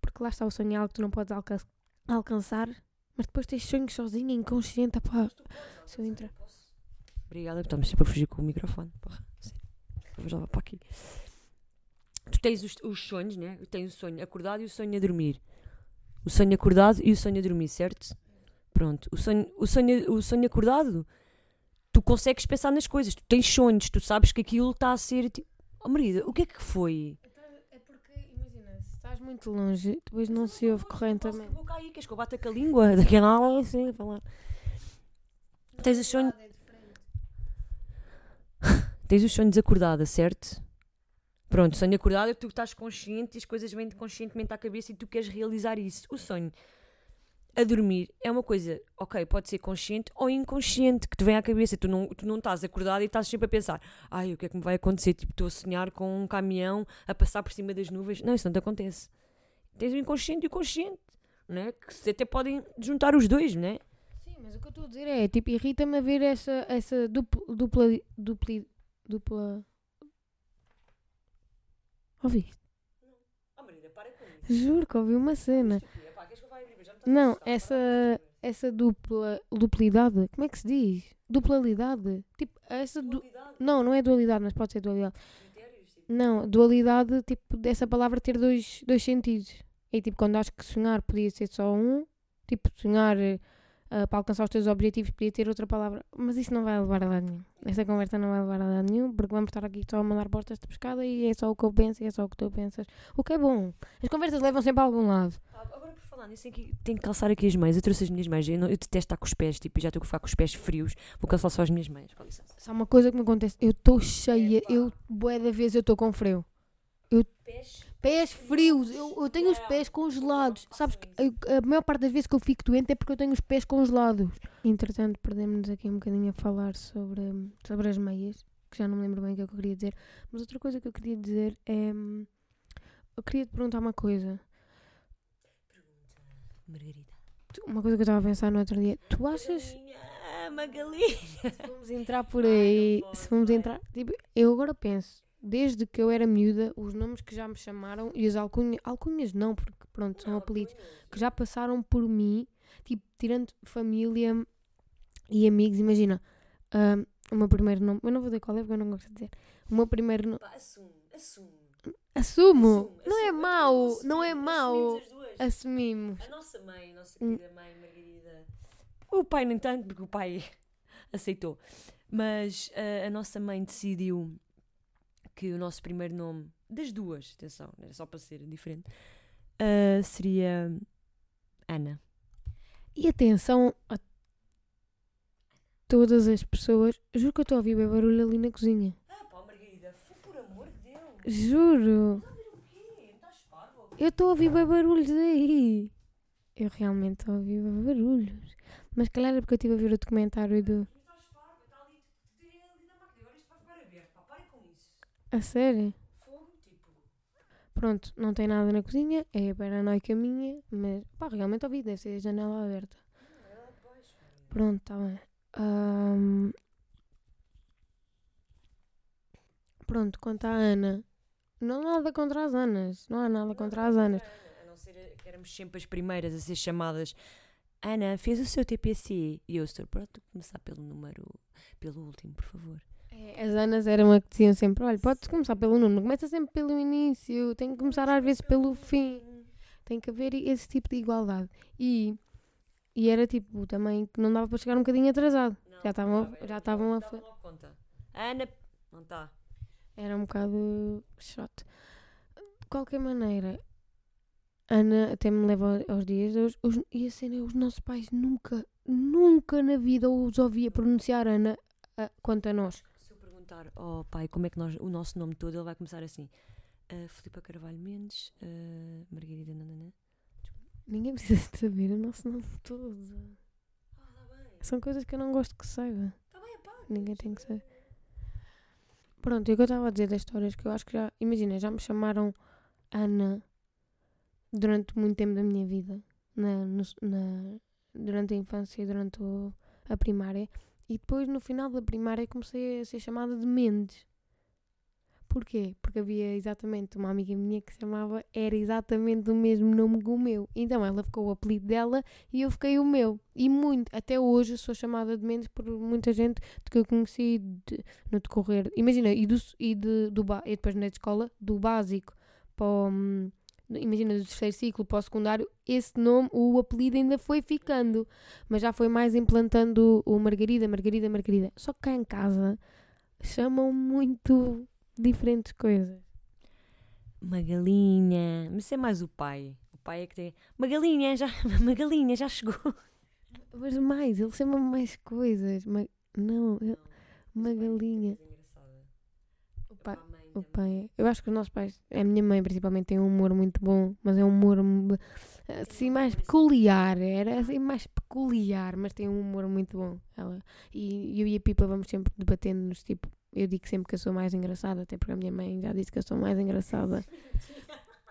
porque lá está o sonho é algo que tu não podes alca- alcançar mas depois tens sonhos sozinho inconsciente pá se eu entrar Obrigada, estamos sempre a fugir com o microfone. Porra, sério. Vamos lá para aqui. Tu tens os, os sonhos, né? Tens o sonho acordado e o sonho a dormir. O sonho acordado e o sonho a dormir, certo? Pronto. O sonho, o sonho, o sonho acordado, tu consegues pensar nas coisas. Tu tens sonhos, tu sabes que aquilo está a ser. Tipo, oh, Marida, o que é que foi? é porque imagina se estás muito longe depois não se ouve corretamente Vou cair, queres que eu bata com a língua? Daquela aula, assim, a falar. Tens o sonho. Tens os sonhos acordada, certo? Pronto, sonho acordado é que tu estás consciente e as coisas vêm conscientemente à cabeça e tu queres realizar isso. O sonho a dormir é uma coisa, ok, pode ser consciente ou inconsciente que te vem à cabeça. Tu não, tu não estás acordado e estás sempre a pensar, ai, o que é que me vai acontecer? Tipo, estou a sonhar com um caminhão a passar por cima das nuvens. Não, isso não te acontece. Tens o inconsciente e o consciente, né? que se até podem juntar os dois, né? Sim, mas o que eu estou a dizer é, tipo, irrita-me a ver essa, essa dupla, dupla, dupla, dupla... Ouvi? Oh, Marida, para com isso. Juro que ouvi uma cena. Não, essa, essa dupla, duplidade, como é que se diz? Duplalidade. Tipo, essa... Du... Não, não é dualidade, mas pode ser dualidade. Não, dualidade, tipo, dessa palavra ter dois, dois sentidos. E tipo, quando acho que sonhar podia ser só um, tipo, sonhar ah, para alcançar os teus objetivos podia ter outra palavra. Mas isso não vai levar a lado nenhum. Esta conversa não vai levar a lado nenhum, porque vamos estar aqui só a mandar portas de pescada e é só o que eu penso e é só o que tu pensas. O que é bom. As conversas levam sempre a algum lado. Agora por falar nisso, tenho que calçar aqui as meias. Eu trouxe as minhas meias. Eu, não- eu detesto estar com os pés, tipo, já estou a ficar com os pés frios. Vou calçar só as minhas meias. Com licença. Só uma coisa que me acontece, eu estou cheia, eu, bué da vez eu estou com frio. Pés? Pés frios, eu, eu tenho os pés congelados. Sabes que eu- a maior parte das vezes que eu fico doente é porque eu tenho os pés congelados. Entretanto, perdemos-nos aqui um bocadinho a falar sobre, sobre as meias, que já não me lembro bem o que é eu queria dizer. Mas outra coisa que eu queria dizer é. hum, Eu queria te perguntar uma coisa. Margarida. Tu- Uma coisa que eu estava a pensar no outro dia. Tu achas. Ah, Magalinha. Se vamos entrar por aí. Se vamos entrar. Tipo, eu agora penso. Desde que eu era miúda, os nomes que já me chamaram e as alcunhas. Alcunhas não, porque pronto, são apelidos. que já passaram por mim, tipo, tirando família e amigos, imagina, ahm, o meu primeiro nome, eu não vou dizer qual é porque eu não gosto de dizer, o meu primeiro nome, assume, assume. assumo, assume, não é assume. mau, Então, não é assumimos mau, as duas. assumimos. A nossa mãe, a nossa Hum. querida mãe Margarida. O pai, nem tanto, porque o pai aceitou. Mas ah, a nossa mãe decidiu que o nosso primeiro nome, das duas, atenção, era só para ser diferente, ah, seria Ana. E atenção a todas as pessoas, juro que eu estou a ouvir bem barulho ali na cozinha, Ah, pá, Margarida, por amor de Deus. juro, eu estou a ouvir bem barulhos aí. Eu realmente ouvi barulhos. Mas calhar é porque eu estive a ver o documentário do. A sério? Pronto, não tem nada na cozinha, é a paranoica minha, mas pá, realmente ouvi, deve ser a janela aberta. Pronto, tá bem. Ahm, Pronto, quanto à Ana, não há nada contra as Anas, não há nada contra as Anas. A não ser que éramos sempre as primeiras a ser chamadas. Ana, fez o seu TPC. E eu estou pronto, começar pelo número, pelo último, por favor. É, As Anas eram a que diziam sempre: olha, podes começar pelo número, começa sempre pelo início, tem que começar às vezes pelo fim. Tem que haver esse tipo de igualdade. E, e era tipo também que não dava para chegar um bocadinho atrasado. Já estavam já estavam a. fa- conta. Ana, não está. Era um bocado chato. De qualquer maneira, Ana até me leva aos dias de hoje. Os, e a cena é: os nossos pais nunca, nunca na vida os ouvia pronunciar Ana ah, quanto a nós. Perguntar ao pai como é que nós, o nosso nome todo, ele vai começar assim. Uh, Filipa Carvalho Mendes, uh, Margarida Nananã. Ninguém precisa de saber o nosso nome todo. Ah, tá bem. São coisas que eu não gosto que saiba. Tá bem, pá. Ninguém tem que saber. Pronto, e o que eu estava a dizer das histórias que eu acho que já. Imagina, já me chamaram Ana durante muito tempo da minha vida. Na, no- na- durante a infância e durante o- a primária. E depois, no final da primária, comecei a ser chamada de Mendes. Porquê? Porque havia exatamente uma amiga minha que se chamava, era exatamente o mesmo nome que o meu. Então ela ficou o apelido dela e eu fiquei o meu. E muito, até hoje sou chamada de Mendes por muita gente que eu conheci de- no decorrer. Imagina, e, do, e, de, do, e depois na escola, do básico para o, hum, Imagina, do terceiro ciclo para o secundário, esse nome, o apelido ainda foi ficando, mas já foi mais implantando o Margarida, Margarida, Margarida. Só que cá em casa chamam muito diferentes coisas. Magalinha. Mas isso é mais o pai. O pai é que tem. Magalinha, já, Magalinha, já chegou. Mas mais, ele chama mais coisas. Ma- Não, ele- uma galinha. O pai, o pai, eu acho que os nossos pais, a minha mãe principalmente, tem um humor muito bom, mas é um humor hum, assim mais peculiar. Era assim mais peculiar, mas tem um humor muito bom. Ela, e eu e a Pipa vamos sempre debatendo-nos. Tipo, eu digo sempre que eu sou mais engraçada, até porque a minha mãe já disse que eu sou mais engraçada.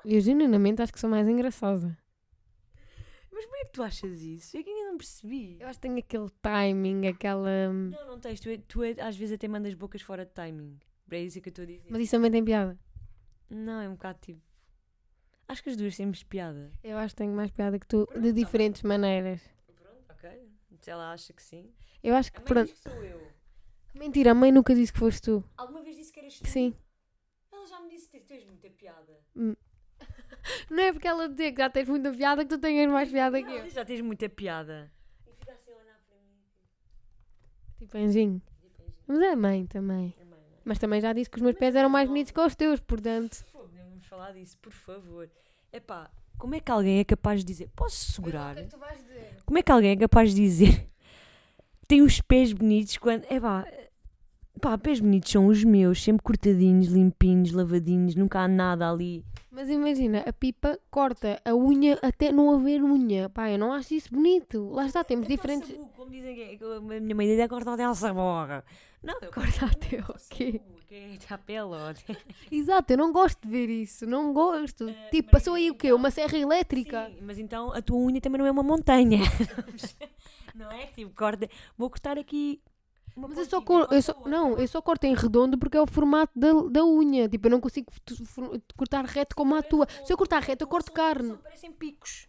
Eu genuinamente acho que sou mais engraçada. Mas como é que tu achas isso? Eu que ainda não percebi. Eu acho que tenho aquele timing, aquela. hum, Não, não tens. Tu, é- tu é- às vezes até mandas bocas fora de timing. É isso que eu estou a dizer. Mas isso também tem piada. Não, é um bocado tipo. Acho que as duas temos piada. Eu acho que tenho mais piada que tu, de diferentes maneiras. Pronto, ok. Se ela acha que sim. Eu acho que, A mãe pronto. diz que sou eu. Mentira, a mãe nunca disse que foste tu. Alguma vez disse que eras tu? Sim. Ela já me disse que tens muita piada. Não é porque ela dizer que já tens muita piada que tu tenhas mais piada que Não, eu. já tens muita piada. E fica assim a olhar para mim. Tipo anjinho. Tipo, é Mas é a mãe também. é? Mas também já disse que os meus pés eram mais bonitos que os teus, portanto. Vamos falar disso, por favor. Epá, como é que alguém é capaz de dizer. Posso segurar? Como é que alguém é capaz de dizer tem os pés bonitos quando. É pá, pá, pés bonitos são os meus, sempre cortadinhos, limpinhos, lavadinhos, nunca há nada ali. Mas imagina, a pipa corta a unha até não haver unha. Pá, eu não acho isso bonito. Lá está, temos diferentes. Sabugo, como dizem que que a minha mãe diz é cortar até a saborra. Não, eu Corta até o quê? é ó. Exato, eu não gosto de ver isso. Não gosto. Eh, Tipo, passou aí o quê? então- Uma serra elétrica. Sim, mas então a tua unha também não é uma montanha. não é? Tipo, corta. Vou cortar aqui. Uma Mas eu só, cor, eu só não, eu só corto em redondo porque é o formato da, da unha. Tipo, eu não consigo cortar reto como a tua. Se eu cortar reto, eu corto carne. Parecem picos.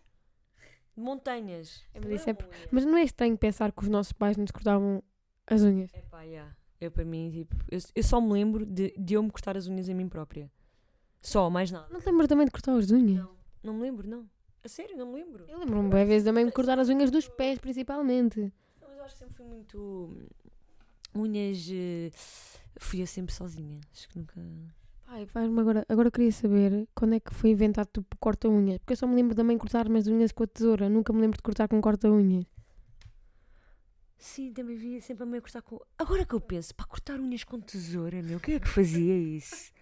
De montanhas. É, mas Não isso é uma unha. Mas não é estranho pensar que os nossos pais nos cortavam as unhas? Epá, yeah. Eu para mim, tipo, eu, eu só me lembro de, de eu me cortar as unhas a mim própria. Só, mais nada. Não te lembras também de cortar as unhas? Não, não me lembro, não. A sério, não me lembro. Eu lembro-me bem vezes também de cortar as unhas dos pés, principalmente. Não, mas eu acho que sempre fui muito. hum, Unhas. eh, Fui eu sempre sozinha. Acho que nunca. Pai, faz-me agora. Agora eu queria saber quando é que foi inventado tipo corta-unhas. Porque eu só me lembro também de cortar as unhas com a tesoura. Nunca me lembro de cortar com corta-unhas. Sim, também via sempre a meio cortar com. Agora que eu penso, para cortar unhas com tesoura, meu, quem é que fazia isso?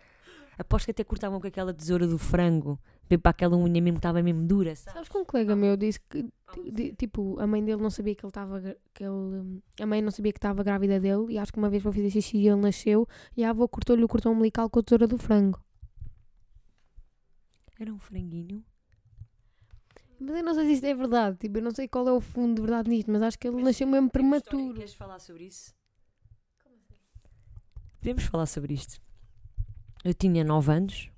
Aposto que até cortavam com aquela tesoura do frango. Veio para aquela unha mesmo que estava mesmo dura, sabes? Sabes que um colega meu disse que, di- tipo, a mãe dele não sabia que ele estava, que ele, a mãe não sabia que estava grávida dele e acho que uma vez foi fazer xixi e ele nasceu e a avó cortou-lhe o cordão umbilical com a tesoura do frango. Era um franguinho. Mas eu não sei se isto é verdade, tipo, eu não sei qual é o fundo de verdade nisto, mas acho que ele nasceu mesmo prematuro. Queres falar sobre isso? Podemos falar sobre isto. Eu tinha 9 anos.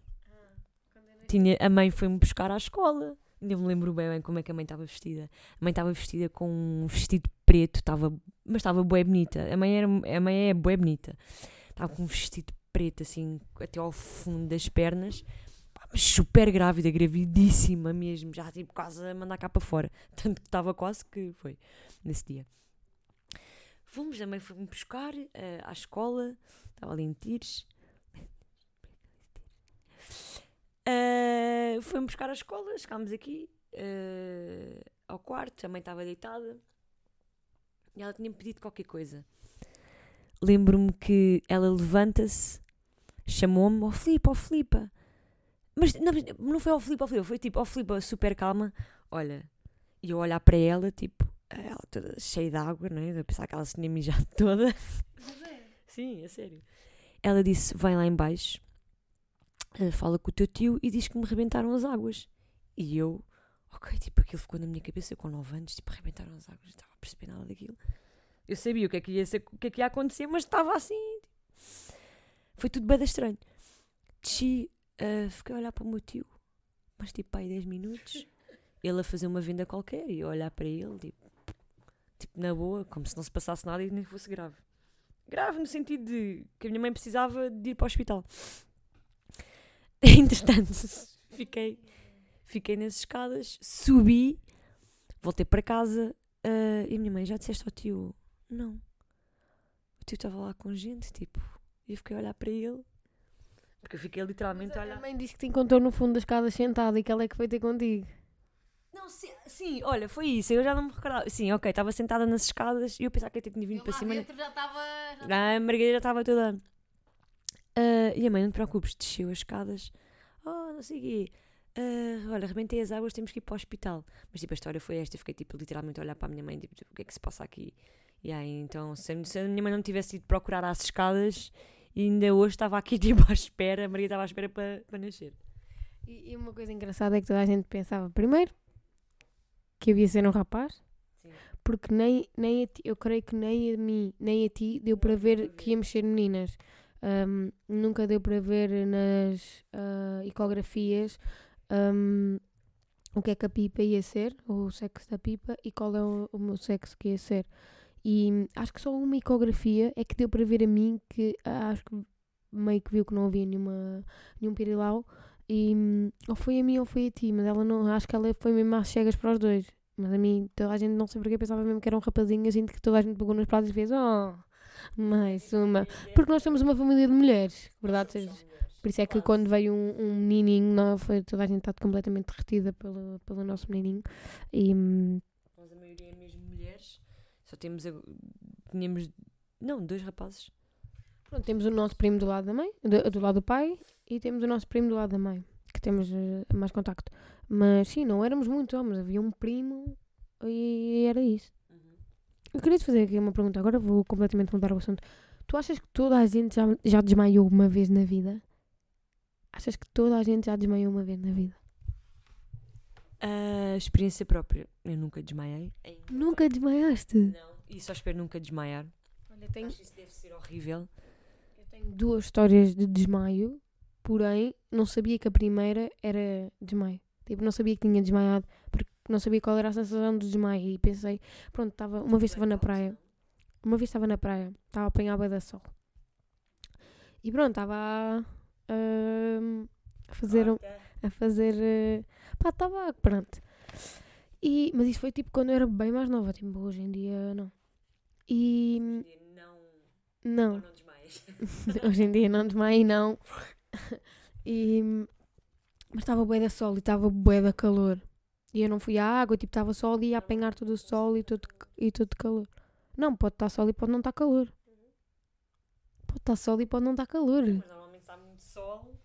Tinha, a mãe foi-me buscar à escola. Ainda me lembro bem, bem como é que a mãe estava vestida. A mãe estava vestida com um vestido preto, estava, mas estava bué bonita. A mãe, era, a mãe é bué bonita. Estava com um vestido preto, assim, até ao fundo das pernas. Super grávida, gravidíssima mesmo. Já, tipo, quase a mandar cá para fora. Tanto que estava quase que foi nesse dia. Fomos, a mãe foi-me buscar eh, à escola. Estava ali em Tires. Uh, foi-me buscar à escola, chegámos aqui eh, ao quarto, a mãe estava deitada e ela tinha-me pedido qualquer coisa. Lembro-me que ela levanta-se, chamou-me, ó Filipe, ó Filipa. Mas não, mas não foi ao Filipe, ao Filipe, foi tipo, ó Filipe, super calma. Olha, e eu olhar para ela, tipo, ela toda cheia de água, não é? Eu pensava que ela se tinha mijado toda. Sim, é sério. Ela disse: Vai lá embaixo, eh, fala com o teu tio e diz que me rebentaram as águas. E eu, ok, tipo, aquilo ficou na minha cabeça com 9 anos, tipo, rebentaram as águas, não estava a perceber nada daquilo. Eu sabia o que é que ia, ser, o que é que ia acontecer, mas estava assim. Foi tudo bem estranho. Desci, eh, fiquei a olhar para o meu tio, mas tipo, aí 10 minutos, ele a fazer uma venda qualquer e a olhar para ele, tipo, tipo, na boa, como se não se passasse nada e nem fosse grave. Grave no sentido de que a minha mãe precisava de ir para o hospital. Entretanto, fiquei, fiquei nas escadas, subi, voltei para casa ah, e a minha mãe já disseste ao tio: Não. O tio estava lá com gente, tipo, e eu fiquei a olhar para ele. Porque eu fiquei literalmente a A olhar. mãe disse que te encontrou no fundo das escadas sentada e que ela é que foi ter contigo. Não, sim, sim, olha, foi isso, eu já não me recordava. Sim, ok, estava sentada nas escadas e eu pensava que até tinha vindo para cima. já estava... A Margarida já estava toda. Ah, e a mãe, não te preocupes, desceu as escadas. Oh, não sei o quê. Ah, olha, rebentei as águas, temos que ir para o hospital. Mas tipo, a história foi esta. Eu fiquei tipo, literalmente a olhar para a minha mãe, tipo, o que é que se passa aqui? E aí, então, se, a- se a minha mãe não tivesse ido procurar às escadas, ainda hoje estava aqui tipo à espera, a Maria estava à espera para, para nascer. E, e uma coisa engraçada é que toda a gente pensava, primeiro, que havia ser um rapaz, Sim. porque nem, nem a ti, eu creio que nem a mim, nem a ti deu para ver que íamos ser meninas. Ahm, nunca deu para ver nas ah, ecografias ahm, o que é que a pipa ia ser, o sexo da pipa e qual é o, o meu sexo que ia ser. E acho que só uma ecografia é que deu para ver a mim que ah, acho que meio que viu que não havia nenhuma, nenhum pirilau e ou foi a mim ou foi a ti, mas ela não, acho que ela foi mesmo às cegas para os dois. Mas a mim, toda a gente não sei porque pensava mesmo que era um rapazinho, assim que toda a gente pegou nos pratos e fez, oh, mais uma. Porque nós somos uma família de mulheres, verdade seja. Por isso é que quando veio um, um menininho, não, foi, toda a gente está completamente derretida pelo, pelo nosso menininho. E hum, Nós, a maioria é mesmo mulheres. Só temos. Tínhamos. Não, dois rapazes. pronto, temos o nosso primo do lado da mãe, do, do lado do pai, e temos o nosso primo do lado da mãe, que temos eh, mais contacto. Mas sim, não éramos muitos homens, havia um primo e era isso. Eu queria te fazer aqui uma pergunta, agora vou completamente mudar o assunto. Tu achas que toda a gente já, já desmaiou uma vez na vida? Achas que toda a gente já desmaiou uma vez na vida? A experiência própria. Eu nunca desmaiei. Nunca desmaiaste? Não. E só espero nunca desmaiar. Olha, tenho, Acho que isso deve ser horrível. eu tenho duas histórias de desmaio, porém não sabia que a primeira era desmaio. Tipo, não sabia que tinha desmaiado, porque não sabia qual era a sensação do desmaio. E pensei, pronto, estava, uma vez estava na praia, uma vez estava na praia, estava a apanhar da sol. E pronto, estava a, a fazer um, a fazer. eh, pá, estava. Pronto. E, mas isso foi tipo quando eu era bem mais nova, tipo, hoje em dia não. E. Não. Não, não desmaias. hoje em dia não desmaio, não. E, mas estava bué da sol e estava bué da calor. E eu não fui à água, tipo, estava só ali a apanhar todo o sol e todo, e todo calor. Não, pode estar sol e pode não estar calor. Pode estar sol e pode não estar calor. Mas normalmente está muito sol.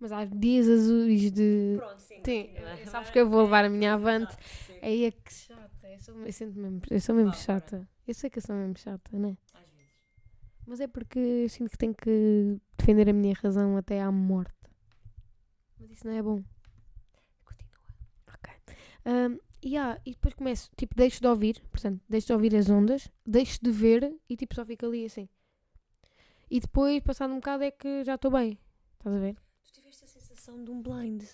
Mas há dias azuis de. Pronto, sim. Sim, continua. sabes que eu vou levar a minha avante. Aí é que chata. Eu sou, eu sinto mesmo, eu sou mesmo Vá, chata. Eu sei que eu sou mesmo chata, né? Às vezes. Mas é porque eu sinto que tenho que defender a minha razão até à morte. Mas isso não é bom. Continua. Ok. E há- e depois começo, tipo, deixo de ouvir, portanto, deixo de ouvir as ondas, deixo de ver e tipo só fico ali assim. E depois, passado um bocado, é que já estou bem. Estás a ver? Tu tiveste a sensação de um blind.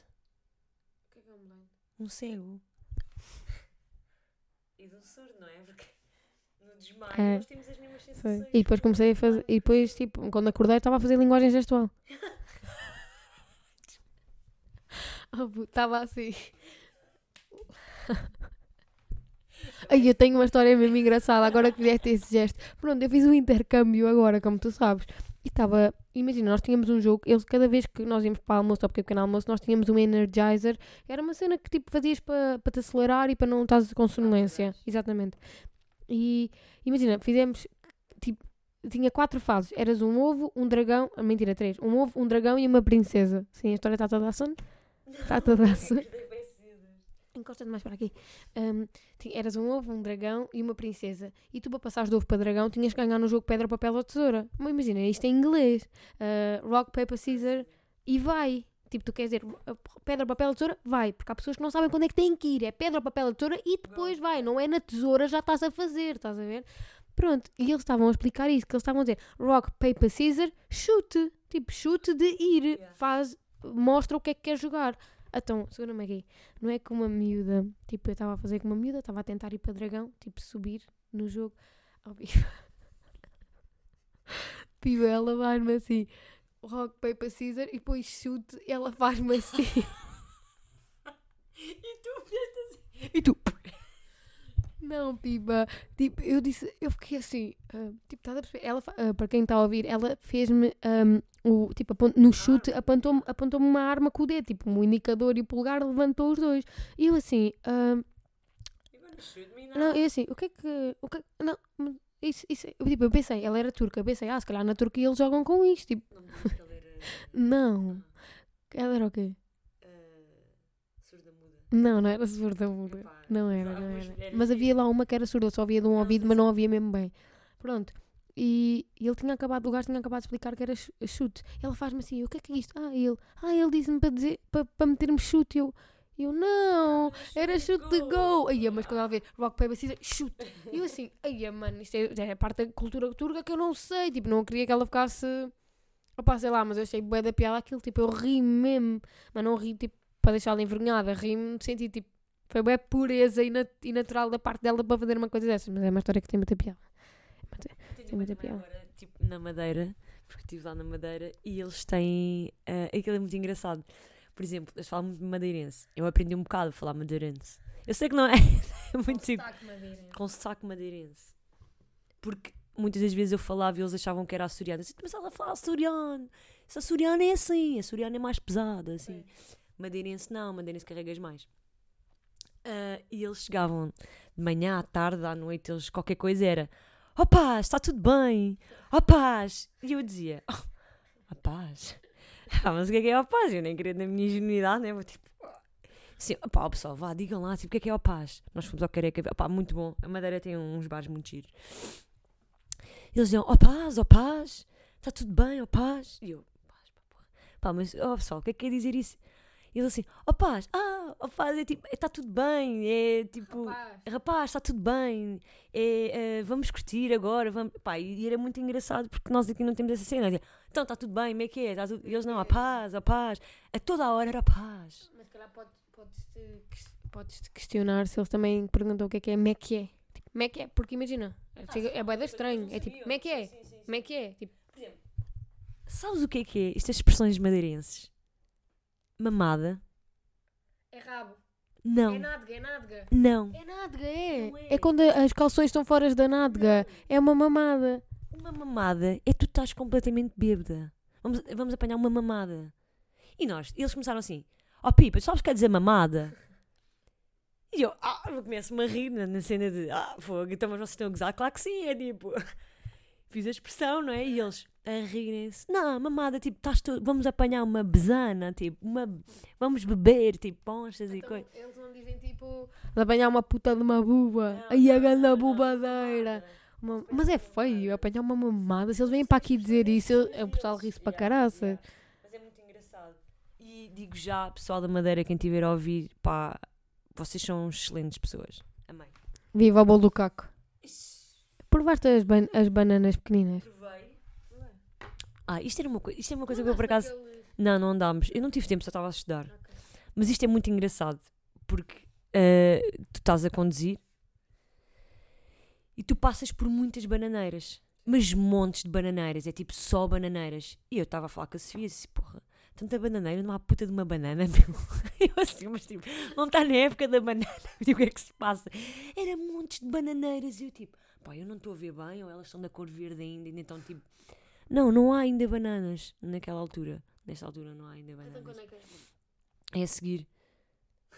Um cego. E de um surdo, não é? Porque no desmaio É. nós temos as mesmas Foi. sensações. E depois comecei a fazer. E depois, tipo, quando acordei, estava a fazer linguagem gestual. Estava assim. Ai, eu tenho uma história mesmo engraçada, agora que fizeste esse gesto. Pronto, eu fiz um intercâmbio agora, como tu sabes. E estava, imagina, nós tínhamos um jogo, eles, cada vez que nós íamos para o almoço ou para o pequeno almoço, nós tínhamos um Energizer. Era uma cena que tipo fazias para para te acelerar e para não estás com sonolência. Exatamente. E imagina, fizemos, tipo, tinha quatro fases. Eras um ovo, um dragão, ah, mentira, três. Um ovo, um dragão e uma princesa. Sim, a história está toda a sono. Está toda a sono. Encosta-te mais para aqui. Ti- eras um ovo, um dragão e uma princesa. E tu, para passares de ovo para dragão, tinhas que ganhar no jogo pedra, papel ou tesoura. Mas imagina, isto é em inglês. Ah, rock, paper, scissors e vai. Tipo, tu queres dizer ah, pedra, papel ou tesoura? Vai. Porque há pessoas que não sabem quando é que têm que ir. É pedra, papel ou tesoura e depois vai. Não é na tesoura, já estás a fazer. Estás a ver? Pronto. E eles estavam a explicar isso. Que eles estavam a dizer rock, paper, scissors, chute. Tipo, chute de ir. Faz, mostra o que é que quer jogar. Então, segura-me aqui. Não é que uma miúda, tipo, eu estava a fazer com uma miúda, estava a tentar ir para dragão, tipo, subir no jogo. Oh, piba. Piba, ela vai-me assim, rock, paper, scissors, e depois chute, ela faz-me assim. E tu fizeste assim. e tu... Não, Piba, tipo, eu disse, eu fiquei assim, ah, tipo, estás a perceber? Ela, ah, para quem está a ouvir, ela fez-me, ahm, o, tipo, no chute, apontou-me apontou uma arma com o dedo, tipo, o indicador e o polegar levantou os dois. E eu assim, chute-me Não, eu assim, o que é que. O que é que- não, isso, isso, tipo, eu pensei, ela era turca, eu pensei, ah, se calhar na Turquia eles jogam com isto. Tipo, não. Ela era o quê? Surda muda. Não, não era surda muda. Epá, Não era, não era. Mas que- havia lá uma que era surda, só ouvia de um Não, ouvido, mas não ouvia mesmo bem. Pronto. E, e ele tinha acabado, o gajo tinha acabado de explicar que era chu- chute. Ela faz-me assim, o que é que é isto? Ah, ele, ah, ele disse-me para dizer, para, para meter-me chute. Eu, eu, não, era chute de gol. Aí, mas quando ela vê rock, paper, scissors, chute. E eu assim, aí, mano, isto é, é parte da cultura turca que eu não sei. Tipo, não queria que ela ficasse. Opá, sei lá, mas eu achei bué da piada aquilo. Tipo, eu ri mesmo. Mas não ri, tipo, para deixá-la envergonhada. Ri-me no sentido, tipo, foi bué pureza e, nat e natural da parte dela para fazer uma coisa dessas. Mas é uma história que tem muita piada. Tenho Tem muita piada. agora, tipo, na Madeira, porque estive lá na Madeira e eles têm. ah, aquilo é muito engraçado. Por exemplo, eles falam muito madeirense. Eu aprendi um bocado a falar madeirense. Eu sei que não é, é muito tipo. Com sotaque madeirense. Porque muitas das vezes eu falava e eles achavam que era açoriano. Eu disse, mas ela fala açoriano. Esse açoriano é assim. Açoriano é mais pesado, assim. Madeirense não, madeirense carregas mais. Ah, e eles chegavam de manhã, à tarde, à noite, eles qualquer coisa era ó paz, está tudo bem, ó paz. E eu dizia, ó paz. Ah, mas o que é que é ó paz? Eu nem queria na minha ingenuidade, né? Vou tipo, assim, opá, pessoal, vá, digam lá, tipo, o que é que é ó paz? Nós fomos ao Careca, opá, muito bom. A Madeira tem uns bares muito giros. Eles diziam, ó paz, ó paz, está tudo bem, ó paz. E eu, paz, pá. Pá, mas, ó pessoal, o que é que quer dizer isso? E eles assim, ó paz, ah, ó paz, é tipo, está tudo bem, é tipo, rapaz, está tudo bem, é, é, vamos curtir agora, vamos. Pá, e era muito engraçado porque nós aqui não temos essa cena. Dizia, Então, está tudo bem, como é que é? Tá tudo-" E eles não, a paz, a paz. A toda a hora era paz. Mas se calhar podes, podes-te ques- podes-te questionar se eles também perguntam o que é que é me é que é. Tipo, me é que é, porque imagina, chega- é bué da estranho. É tipo, me é que é, me é que é. Tipo, Sabes o que é que é? Estas expressões madeirenses? Mamada? é rabo. Não. nádega, é nádega. Não. É nádega, é. Não é. É quando as calções estão fora da nádega. É uma mamada. Uma mamada é tu estás completamente bêbada. Vamos, vamos apanhar uma mamada. E nós, eles começaram assim: Ó oh, Pipa, sabes o que quer dizer mamada? E eu, ah, começo-me a rir na, na cena de, ah, fogo, então mas vocês estão a gozar? Claro que sim, é tipo. Fiz a expressão, não é? E eles, a rirem-se. Não, mamada, tipo, estás tu- vamos apanhar uma besana, tipo, uma, vamos beber, tipo, ponchas e coisas. Eles não dizem tipo. Apanhar uma puta de uma buba. Aí a grande bubadeira. Mas é feio apanhar uma mamada. Se eles vêm para aqui dizer isso, eu- o pessoal ri-se para caraça. Mas é muito engraçado. E digo já, pessoal da Madeira, quem estiver a ouvir, pá, vocês são excelentes pessoas. Amém. Viva o bolo do caco. Provaste as, ban- as bananas pequeninas? Ah, isto era uma, isto é uma coisa que eu por acaso. Não, não andámos. Eu não tive tempo, só estava a estudar. Mas isto é muito engraçado porque eh, tu estás a conduzir e tu passas por muitas bananeiras. Mas montes de bananeiras, é tipo só bananeiras. E eu estava a falar com a Sofia e disse: porra, tanta bananeira, não há puta de uma banana, meu. Eu assim, mas tipo, não está na época da banana. Tipo, o que é que se passa? Era montes de bananeiras e eu tipo, pá, eu não estou a ver bem, ou elas estão da cor verde ainda, ainda então tipo. Não, não há ainda bananas naquela altura. Nesta altura não há ainda bananas. É a seguir.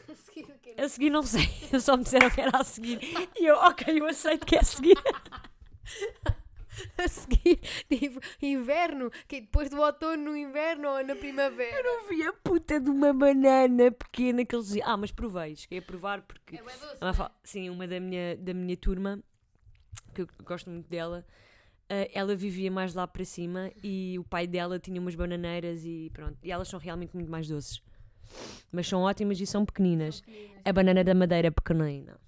A seguir não sei. Eles só me disseram que era a seguir. E eu, ok, eu aceito que é a seguir. A seguir, tipo, inverno, que é depois do outono no inverno ou na primavera. Eu vi a puta de uma banana pequena que eles diziam. Ah, mas provei, cheguei a provar porque. Ela fala- sim, uma da minha, da minha turma, que eu gosto muito dela, eh, ela vivia mais lá para cima e o pai dela tinha umas bananeiras e pronto. E elas são realmente muito mais doces. Mas são ótimas e são pequeninas. A banana da madeira é pequenina.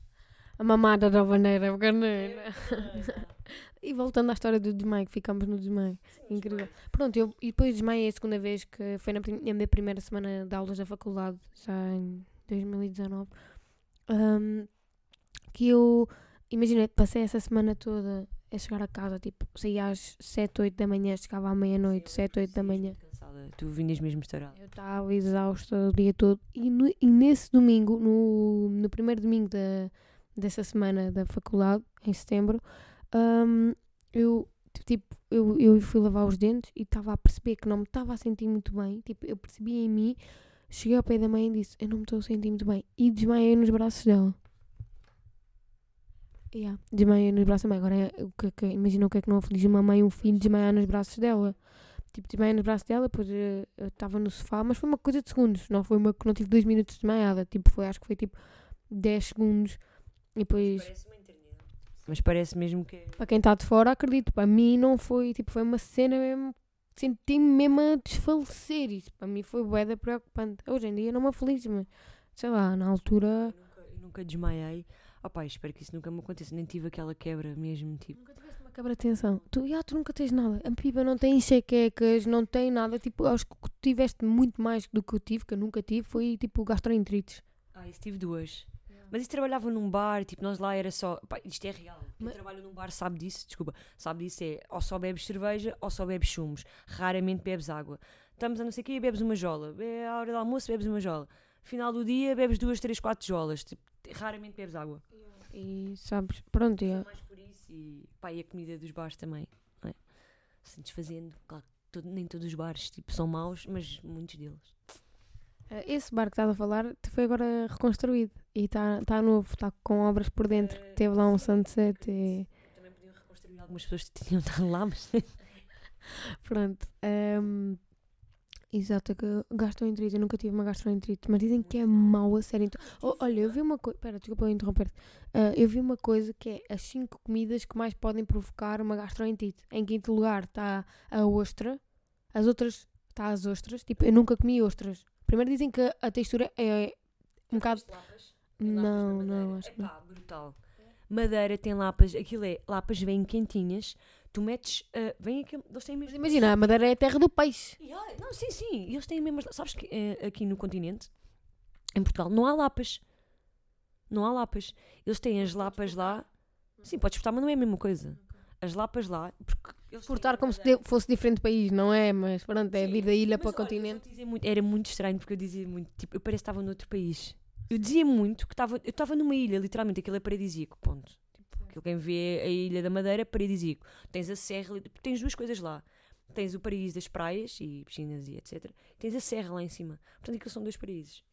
A mamada da baneira pequenina. E voltando à história do desmaio, que ficamos no desmaio. Incrível. Pronto, eu, e depois desmaiei a segunda vez, que foi na, prim- na minha primeira semana de aulas da faculdade, já em 2019. Ahm, que eu, imagina, passei essa semana toda a chegar a casa, tipo, saía às 7, 8 da manhã, chegava à meia-noite, 7, 8 da manhã. Cansada. Tu vinhas mesmo estourada. Eu estava exausta o dia todo. E, no- e nesse domingo, no, no primeiro domingo da, dessa semana da faculdade, em setembro, hum, eu, tipo, eu, eu fui lavar os dentes e estava a perceber que não me estava a sentir muito bem. Tipo, eu percebi em mim, cheguei ao pé da mãe e disse: Eu não me estou a sentir muito bem. E desmaiei nos braços dela. Yeah, desmaiei nos braços da mãe. Agora, é o que, que, imagina o que é que não aflige uma mãe e um filho desmaiar nos braços dela. Tipo, desmaiei nos braços dela, depois eh, eu estava no sofá, mas foi uma coisa de segundos. Não foi uma que não tive dois minutos desmaiada. Tipo, foi, acho que foi tipo 10 segundos. E depois, Parece uma eternidade. Mas parece mesmo que. para quem está de fora, acredito. Para mim não foi, tipo, foi uma cena mesmo. Senti-me mesmo a desfalecer. Isso para mim foi bué da preocupante. Hoje em dia não me aflige, mas sei lá, na altura. Eu nunca, eu nunca desmaiei. Oh, pá, espero que isso nunca me aconteça. Nem tive aquela quebra mesmo. Tipo, Nunca tiveste uma quebra de tensão. Tu, já, tu nunca tens nada. A pipa não tem enxaquecas, não tem nada. Tipo, acho que tiveste muito mais do que eu tive, que eu nunca tive, foi tipo gastroenterites. ah, isso tive duas. Mas isso trabalhava num bar, tipo, nós lá era só. Pá, isto é real. Quem Mas- trabalha num bar sabe disso, desculpa, sabe disso é ou só bebes cerveja ou só bebes chumos. Raramente bebes água. Estamos a não sei o quê, bebes uma jola. É a hora do almoço, bebes uma jola. Final do dia, bebes duas, três, quatro jolas. Tipo, raramente bebes água. E sabes, pronto, já. mais por isso. E, pá, e a comida dos bares também. Não é? Se desfazendo, claro, todo- nem todos os bares tipo, são maus, mas muitos deles. Eh, Esse bar que estás a falar foi agora reconstruído e está tá novo, está com obras por dentro. Eh, Teve lá um sunset e Também podiam reconstruir algumas pessoas que tinham estado lá, mas. pronto. ehm, exato, é que gastroenterite, eu nunca tive uma gastroenterite, mas dizem que é mau a sério. Então, oh, olha, eu vi uma coisa, espera, desculpa eu interromper-te. Ah, eu vi uma coisa que é as 5 comidas que mais podem provocar uma gastroenterite. Em quinto lugar está a ostra, as outras está as ostras, tipo, eu nunca comi ostras. Primeiro dizem que a textura é um bocado... Não, não, acho que não. Epá, brutal. Madeira tem lapas, aquilo é, lapas vêm quentinhas, tu metes, ah, vem aquilo, eles têm Mas mesmo... imagina, a Madeira é a terra do peixe. E, ah, não, sim, sim, eles têm mesmo, sabes que eh, aqui no continente, em Portugal, não há lapas. Não há lapas. Eles têm as lapas lá, sim, podes exportar, mas não é a mesma coisa. As lapas lá, porque Exportar como se fosse diferente país, não é? Mas pronto, é vir da ilha Mas para o olha, eu continente. muito- era muito estranho porque eu dizia muito, tipo, eu parecia que estava noutro país. Eu dizia muito que estava, eu estava numa ilha, literalmente, aquilo é paradisíaco, ponto. Tipo, aquilo quem vê a Ilha da Madeira é paradisíaco. Tens a serra, tens duas coisas lá. Tens o paraíso das praias e piscinas e etc. Tens a serra lá em cima. Portanto, aquilo são dois paraísos.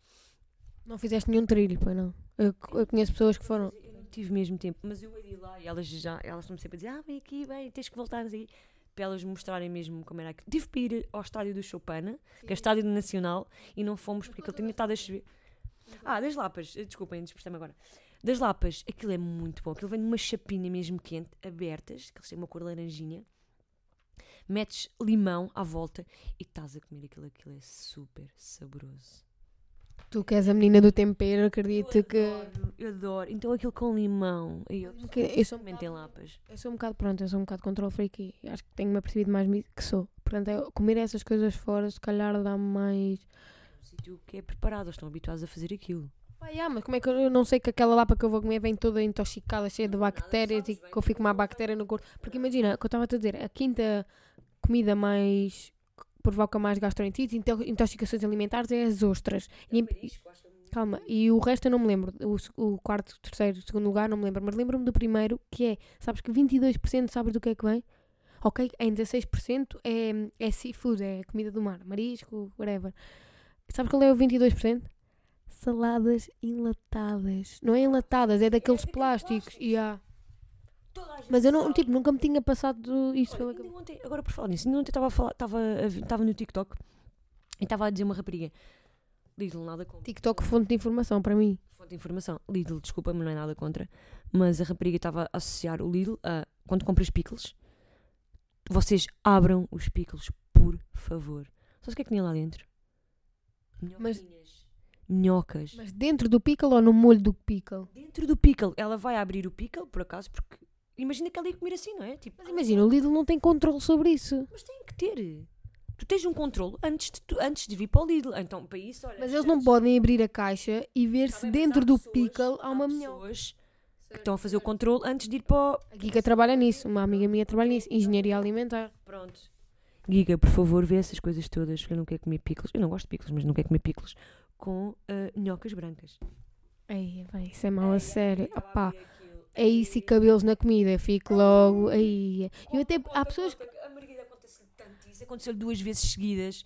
Não fizeste nenhum trilho, pois não? Eu, eu conheço pessoas que foram. Eu não tive mesmo tempo, mas eu ia lá e elas já, elas estão sempre a dizer, ah, vem aqui, vem, tens que voltar, quê. para elas mostrarem mesmo como era aquilo. Tive para ir ao estádio do Chopana, que é o estádio nacional, e não fomos porque ele tinha estado a chover. Ah, das lapas, eh, desculpem, despistei-me agora. Das lapas, aquilo é muito bom. Aquilo vem numa chapinha mesmo quente, abertas, que eles têm uma cor laranjinha. Metes limão à volta e estás a comer aquilo. Aquilo é super saboroso. Tu que és a menina do tempero, acredito que. adoro, eu adoro. Então aquilo com limão. Eu, que eu sou, metem lapas. eu sou um bocado, pronto, eu sou um bocado control freak e acho que tenho-me apercebido mais que sou. Portanto, eu, comer essas coisas fora, se calhar dá-me mais. Sítio que é preparado, eles estão habituados a fazer aquilo. Pá, yeah, mas como é que eu, eu não sei que aquela lapa que eu vou comer vem toda intoxicada, cheia de bactérias e que eu fico com uma bactéria no corpo? Porque imagina, o que eu estava a te dizer, a quinta comida mais. provoca mais gastroenterite, into- intoxicações alimentares é as ostras. E em- Calma, e o resto eu não me lembro. O, o quarto, terceiro, segundo lugar não me lembro. Mas lembro-me do primeiro, que é, sabes que 22% sabes do que é que vem? Ok, em 16% é, é seafood, é comida do mar, marisco, whatever. Sabes qual é o 22%? Saladas enlatadas. Não é enlatadas, é daqueles plásticos. Yeah. Mas eu não, tipo, nunca me tinha passado isso pela cabeça. ontem, agora por falar nisso, ainda ontem estava a falar, estava, estava no TikTok e estava a dizer uma rapariga. Lidl, nada contra. TikTok, fonte de informação para mim. Fonte de informação. Lidl, desculpa, mas não é nada contra. Mas a rapariga estava a associar o Lidl a quando compras pickles, vocês abram os pickles, por favor. Sabes o que é que tinha lá dentro? Mas-. Minhocas. Mas dentro do pickle ou no molho do pickle? Dentro do pickle, ela vai abrir o pickle, por acaso, porque imagina que ela ia comer assim, não é? Tipo, Mas imagina, o Lidl não tem controle sobre isso. Mas tem que ter. Tu tens um controle antes de, tu- antes de vir para o Lidl. Então, para isso, olha. Mas eles não podem abrir a caixa e ver se dentro do pessoas- pickle há uma há minhoca. pessoas que estão a fazer o controle antes de ir para o... A Kika trabalha nisso, uma amiga minha trabalha nisso, engenharia alimentar. Pronto. Giga, por favor, vê essas coisas todas, porque eu não quero comer pickles. Eu não gosto de pickles, mas não quero comer pickles com ah, minhocas brancas. Ei, bem, isso é mal a sério. Opá, é isso e cabelos na comida, fico logo. Aí. Eu até. Há pessoas que. A Margarida acontece tanto isso. Aconteceu duas vezes seguidas.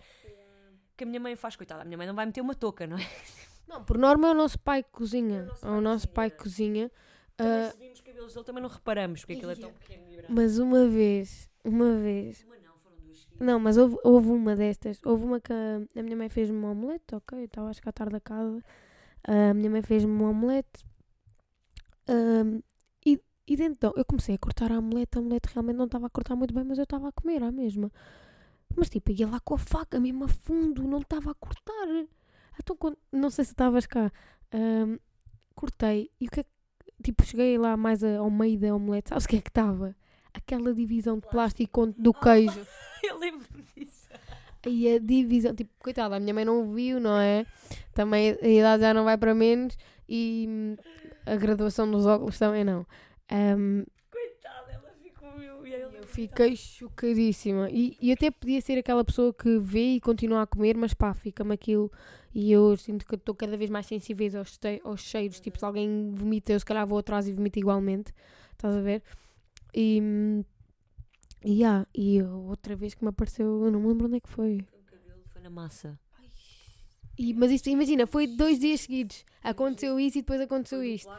Que a minha mãe faz, coitada. A minha mãe não vai meter uma touca, não é? Não, por norma é o nosso pai que cozinha. É o nosso pai que cozinha. Também Ah, se vimos cabelos dele, também não reparamos, porque aquilo é tão pequeno e branco. mas uma vez, uma vez. Uma não. Não, mas houve, houve uma destas. Houve uma que a, a minha mãe fez-me uma omelete, ok? Eu estava a chegar tarde a casa. A minha mãe fez-me uma omelete. Ahm, e, e então eu comecei a cortar a omelete. A omelete realmente não estava a cortar muito bem, mas eu estava a comer à mesma. Mas tipo, ia lá com a faca mesmo a fundo, não estava a cortar. Então, quando- não sei se estavas cá. ahm, cortei e o que é que. Tipo, cheguei lá mais a- ao meio da omelete. Sabes o que é que estava? Aquela divisão de plástico do queijo. Eu lembro-me disso. E a divisão, tipo, coitada, a minha mãe não viu, não é? Também a idade já não vai para menos e hum, a graduação dos óculos também não. Ahm, Coitada, ela ficou eu e eu eu fiquei chocadíssima. E, e até podia ser aquela pessoa que vê e continua a comer, mas pá, fica-me aquilo. E eu sinto que estou cada vez mais sensível aos, aos cheiros. Tipo, se alguém vomita, eu se calhar vou atrás e vomito igualmente. Estás a ver? E. E, ah, e outra vez que me apareceu, eu não me lembro onde é que foi. O cabelo foi na massa. E, mas isto, imagina, foi dois dias seguidos. Aconteceu isso e depois aconteceu isto.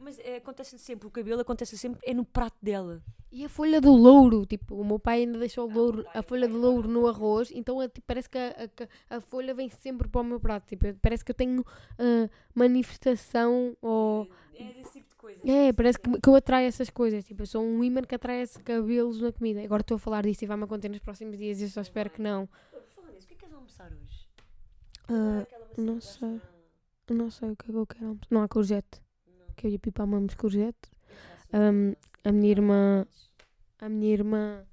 Mas é, acontece sempre, o cabelo acontece sempre, é no prato dela. E a folha do louro, tipo, o meu pai ainda deixou o louro, a folha de louro no arroz, então é, tipo, parece que a, a- a folha vem sempre para o meu prato. Tipo, parece que eu tenho ah, manifestação ou. É desse tipo de coisa. É, parece que, que eu atraio essas coisas. Tipo, eu sou um imã que atrai esses cabelos na comida. Agora estou a falar disso e vai-me acontecer nos próximos dias e eu só espero que não. Por falar nisso, o que é que queres almoçar hoje? Maçã não sei. não sei o que é que eu quero almoçar. Não há courgette. Não, Que eu ia pipar mamos courgette. Ahm, a minha irmã. A minha irmã.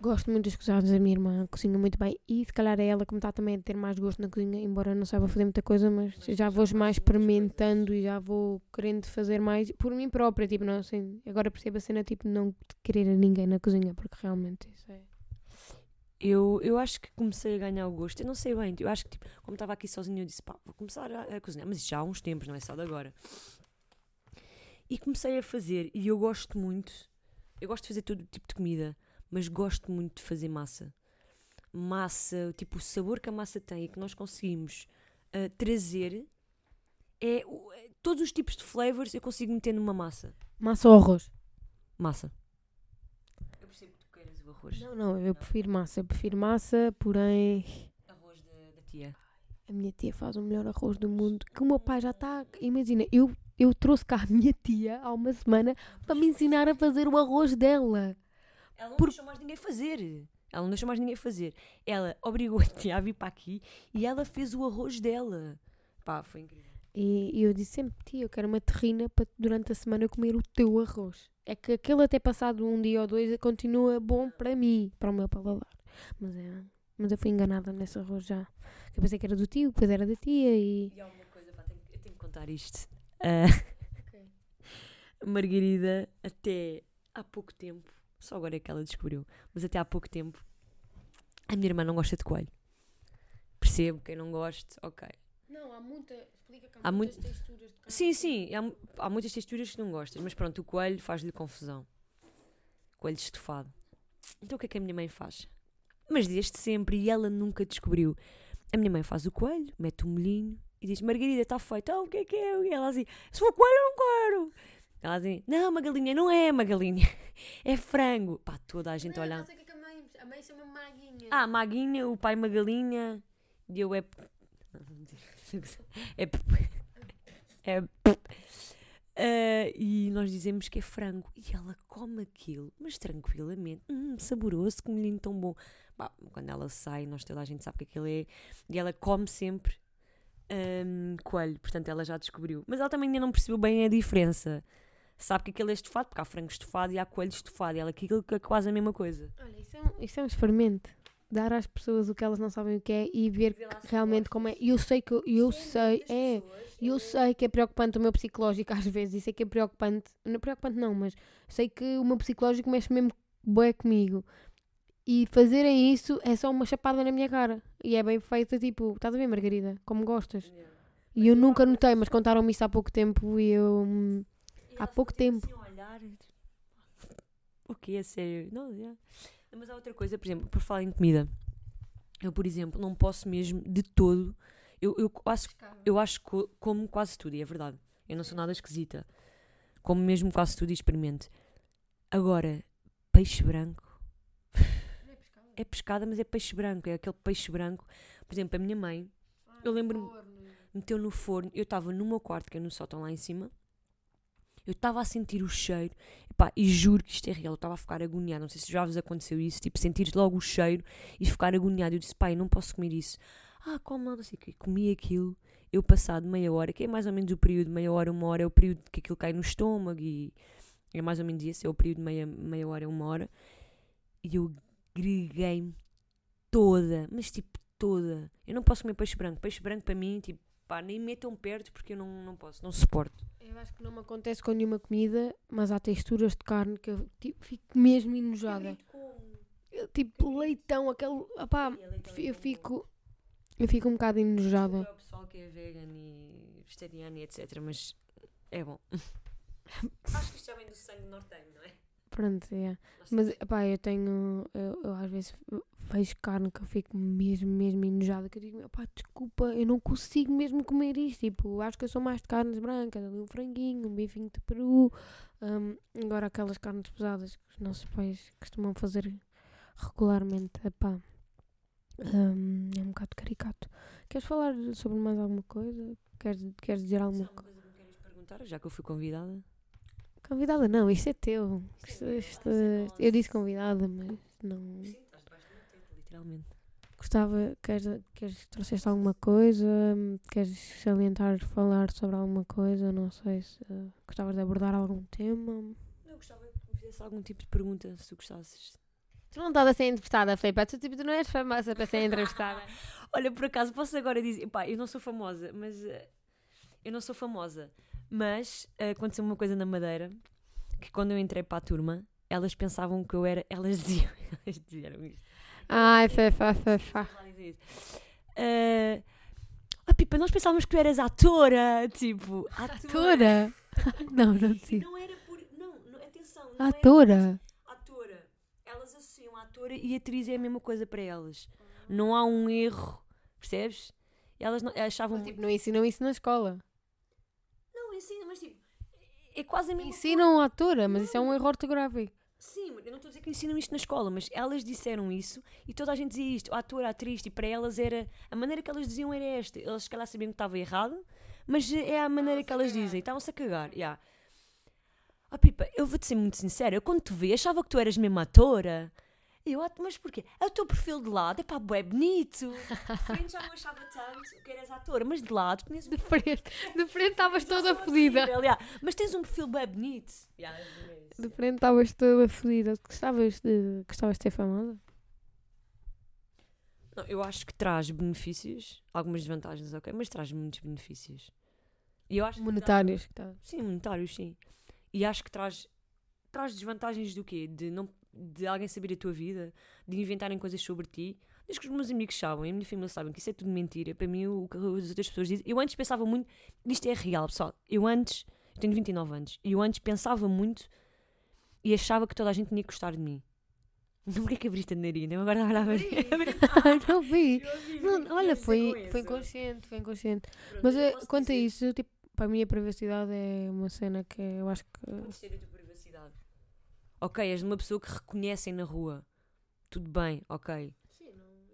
Gosto muito dos cozinhados da minha irmã, cozinha muito bem e se calhar é ela que me está também a ter mais gosto na cozinha, embora eu não saiba fazer muita coisa, mas já vou mais experimentando e já vou querendo fazer mais por mim própria, tipo, não assim, agora percebo a cena tipo não querer a ninguém na cozinha, porque realmente isso é. Eu, eu acho que comecei a ganhar o gosto. Eu não sei bem. Eu acho que, tipo, como estava aqui sozinha, eu disse, pá, vou começar a, a cozinhar. Mas já há uns tempos, não é só de agora. E comecei a fazer. E eu gosto muito. Eu gosto de fazer todo tipo de comida. Mas gosto muito de fazer massa. Massa, tipo, o sabor que a massa tem e que nós conseguimos ah, trazer. É, é- todos os tipos de flavors eu consigo meter numa massa. Massa ou arroz? Massa. Eu percebo que tu queiras o arroz. Não, não, eu prefiro massa. Eu prefiro massa, porém Arroz da, da tia. a minha tia faz o melhor arroz do mundo. Que o meu pai já está. Imagina, eu, eu trouxe cá a minha tia há uma semana para me ensinar a fazer o arroz dela. Ela não Por- deixou mais ninguém fazer. Ela não deixou mais ninguém fazer. Ela obrigou a tia a vir para aqui e ela fez o arroz dela. Pá, foi incrível. E, e eu disse sempre, tia, eu quero uma terrina para durante a semana comer o teu arroz. É que aquele até passado um dia ou dois continua bom para mim, para o meu paladar. Mas, é, mas eu fui enganada nesse arroz já. Eu pensei que era do tio, depois era da tia e... E há uma coisa, pá, tenho, eu tenho que contar isto. Ah, a Margarida, até há pouco tempo, só agora é que ela descobriu, mas até há pouco tempo, a minha irmã não gosta de coelho. Percebo, quem não gosta, ok. Não, há muita... Explica que Há muitas texturas de Sim, sim, há, mu- há muitas texturas que não gostas, mas pronto, o coelho faz-lhe confusão. Coelho estufado. Então o que é que a minha mãe faz? Mas desde sempre, e ela nunca descobriu. A minha mãe faz o coelho, mete o molhinho e diz: Margarida, está feito. Ah, o que é que é? E ela assim: Se for coelho, eu não quero. Ela assim: Não, uma galinha, não é uma galinha, é frango. Pá, toda a gente olhando. sei o que é que a mãe... A mãe chama Maguinha. Ah, Maguinha, o pai uma galinha e eu é. É. É. Ah, e nós dizemos que é frango. E ela come aquilo, mas tranquilamente. Hum, saboroso, que molhinho tão bom. Bah, quando ela sai, nós toda a gente sabe que aquilo é. E ela come sempre hum, coelho, portanto ela já descobriu. Mas ela também ainda não percebeu bem a diferença. Sabe que aquilo é estufado, porque há frango estufado e há coelho estufado. E ela que aquilo é quase a mesma coisa. Olha, isso é, um, isso é um experimento. Dar às pessoas o que elas não sabem o que é e ver realmente como é. E eu sei que eu, eu sei, é, eu sei que é preocupante o meu psicológico às vezes, e sei que é preocupante, não é preocupante não, mas sei que o meu psicológico mexe mesmo bué comigo. E fazerem isso é só uma chapada na minha cara. E é bem feita, tipo, estás a ver, Margarida? Como gostas. E eu nunca notei, mas contaram-me isso há pouco tempo e eu. Há pouco tempo. Assim, olhar. O que é sério? Não, já. Mas há outra coisa, por exemplo, por falar em comida. Eu, por exemplo, não posso mesmo de todo. Eu, eu, acho, eu acho que co- como quase tudo, e é verdade. Eu não sou nada esquisita. Como mesmo quase tudo e experimento. Agora, peixe branco. É pescada, mas é peixe branco. É aquele peixe branco. Por exemplo, a minha mãe Eu lembro-me- meteu no forno. Eu estava no meu quarto, que é no sótão lá em cima. Eu estava a sentir o cheiro. Epá, e juro que isto é real. Eu estava a ficar agoniada. Não sei se já vos aconteceu isso. Tipo, sentir logo o cheiro e ficar agoniada. Eu disse, pai, não posso comer isso. Ah, como não, não sei o quê. Comi aquilo. Eu passado meia hora, que é mais ou menos o período, meia hora, uma hora, é o período que aquilo cai no estômago e é mais ou menos esse, é o período de meia, meia hora, uma hora. E eu greguei-me toda, mas tipo toda. Eu não posso comer peixe branco. Peixe branco para mim, tipo, pá, nem metam perto porque eu não, não posso, não suporto. Eu acho que não me acontece com nenhuma comida, mas há texturas de carne que eu tipo, fico mesmo enojada. Eu, tipo, leitão, aquele. Opá, eu fico. Eu fico um bocado enojada. É o pessoal que é vegan e vegetariano e etc. Mas é bom. Acho que isto já vem do sangue nortenho, não é? Pronto, é. Mas, opá, eu tenho. Eu, eu às vezes vejo carne que eu fico mesmo, mesmo enojada. Que eu digo, opá, desculpa, eu não consigo mesmo comer isto. Tipo, acho que eu sou mais de carnes brancas, ali um franguinho, um bifinho de peru. hum, agora aquelas carnes pesadas que os nossos pais costumam fazer regularmente. Epá, hum, é um bocado caricato. Queres falar sobre mais alguma coisa? Queres, queres dizer alguma Alguma coisa? coisa que me queres perguntar, já que eu fui convidada? Convidada não, isto é teu. Isto- isto- eu disse convidada, mas não. Sim, estás debaixo do meu teto, literalmente. Gostava, queres, queres trouxeste alguma coisa? Queres salientar, falar sobre alguma coisa? Não sei se uh, gostavas de abordar algum tema. Eu gostava que me fizesse algum tipo de pergunta, se tu gostasses. Tu não estás a ser entrevistada, Filipe. Tu, tipo, tu não és famosa para ser entrevistada. Olha, por acaso, posso agora dizer, pá, eu não sou famosa, mas eh, eu não sou famosa, mas eh, aconteceu uma coisa na Madeira, que quando eu entrei para a turma, elas pensavam que eu era, elas diziam, elas diziam isto. Ai, lá dizer isso. Eh, ah, Pipa, nós pensávamos que tu eras atora, tipo, Atora? não, não sei. não era por, não, não atenção, não Atora? atora. Elas associam atora e atriz é a mesma coisa para elas. Não há um erro, percebes? Elas não, achavam Mas, tipo, não ensinam isso na escola. Não, ensina, mas tipo, é quase a mesma Ensinam atora, mas isso é um erro ortográfico. Sim, eu não estou a dizer que ensinam isto na escola, mas elas disseram isso e toda a gente dizia isto. O ator, a atriz, e para elas era. A maneira que elas diziam era esta. Elas, se calhar, sabiam que estava errado, mas é a maneira que elas dizem. Estavam-se a cagar. Yeah. Oh, Pipa, eu vou-te ser muito sincera. Eu, quando te vi, achava que tu eras mesmo atora. Eu, "Ah, mas porquê? É o teu perfil de lado, é pá, bué bonito. De frente já não achava tanto que eras atora, mas de lado tinhas um De frente, de frente estavas toda fodida. yeah. Mas tens um perfil bué bonito. Yeah, é. De frente estavas toda fodida. Gostavas de, gostavas de ser famosa? Não, eu acho que traz benefícios, algumas desvantagens, ok, mas traz muitos benefícios. E eu acho Monetários. que tá. Sim, monetários, sim. E acho que traz, traz desvantagens do quê? De, não, de alguém saber a tua vida, de inventarem coisas sobre ti. Desde que os meus amigos sabem, a minha família sabem que isso é tudo mentira. Para mim, o que as outras pessoas dizem. Eu antes pensava muito, isto é real, pessoal. Eu antes, eu tenho 29 anos, e eu antes pensava muito e achava que toda a gente tinha que gostar de mim. Porquê que abriste a narina? Eu agora olhava. não vi. Não, olha, foi, foi inconsciente, foi inconsciente. Mas eh, quanto a isso, tipo, para mim a privacidade é uma cena que eu acho que. A. Ok, és uma pessoa que reconhecem na rua. Tudo bem, ok.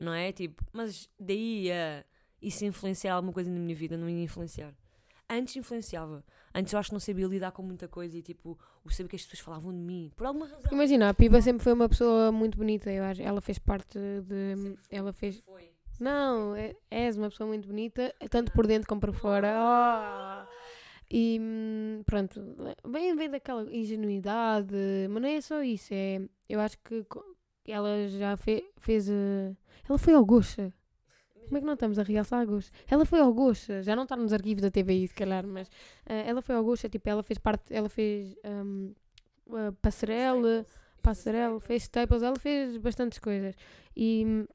Não é? Tipo, mas daí a isso influenciar alguma coisa na minha vida, não ia influenciar. Antes influenciava. Antes eu acho que não sabia lidar com muita coisa e tipo, o saber que as pessoas falavam de mim. Por alguma razão. Imagina, a Pipa sempre foi uma pessoa muito bonita, eu acho. Ela fez parte de. Ela fez. Foi. Não, é- és uma pessoa muito bonita, tanto por dentro como por fora. Oh! E hum, pronto, vem, vem daquela ingenuidade, mas não é só isso. É, eu acho que ela já fe- fez. eh, ela foi ao Goxa. Como é que não estamos a realçar a Goxa? Ela foi ao Goxa, já não está nos arquivos da TVI, se calhar, mas eh, ela foi ao Goxa, tipo, ela fez parte, ela fez hum, a passarela, passarela, fez staples, ela fez bastantes coisas. E hum,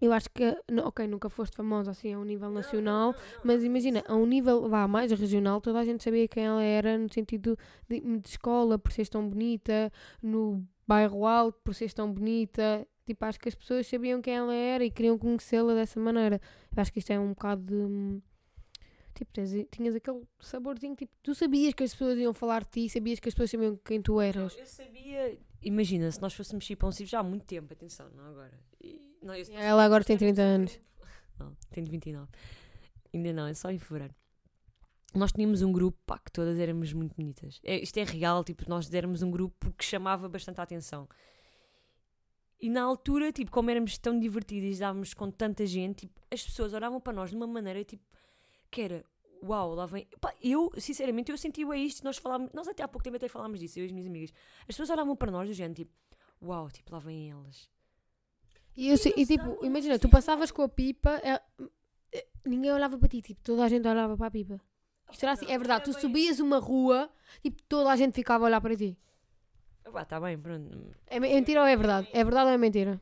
eu acho que, ok, nunca foste famosa assim a um nível nacional, mas imagina, a um nível vá, mais regional, toda a gente sabia quem ela era no sentido de, de escola, por seres tão bonita, no bairro alto, por seres tão bonita. Tipo, acho que as pessoas sabiam quem ela era e queriam conhecê-la dessa maneira. Eu acho que isto é um bocado de. Tipo, tinhas aquele saborzinho, tipo, tu sabias que as pessoas iam falar de ti, sabias que as pessoas sabiam quem tu eras. Eu sabia. Imagina, se nós fôssemos chiponsivos já há muito tempo, atenção, não agora. E- não, eu- Ela agora tem 30 anos. Não, tenho 29. Ainda não, é só em fevereiro. Nós tínhamos um grupo, pá, que todas éramos muito bonitas. É, isto é real, tipo, nós éramos um grupo que chamava bastante a atenção. E na altura, tipo, como éramos tão divertidas e estávamos com tanta gente, tipo, as pessoas olhavam para nós de uma maneira, tipo, que era, uau, lá vem... Pá, eu, sinceramente, eu senti é isto, nós falámos, nós até há pouco tempo até falámos disso, eu e as minhas amigas. As pessoas olhavam para nós do género, tipo, uau, tipo, lá vêm elas. E, eu sei- e, tipo, imagina, tu passavas com a pipa, é- é- ninguém olhava para ti, tipo, toda a gente olhava para a pipa. Isto era assim, é verdade, tu subias uma rua, tipo, toda a gente ficava a olhar para ti. Pá, está bem, pronto. É me- é mentira ou é verdade? É verdade ou é mentira?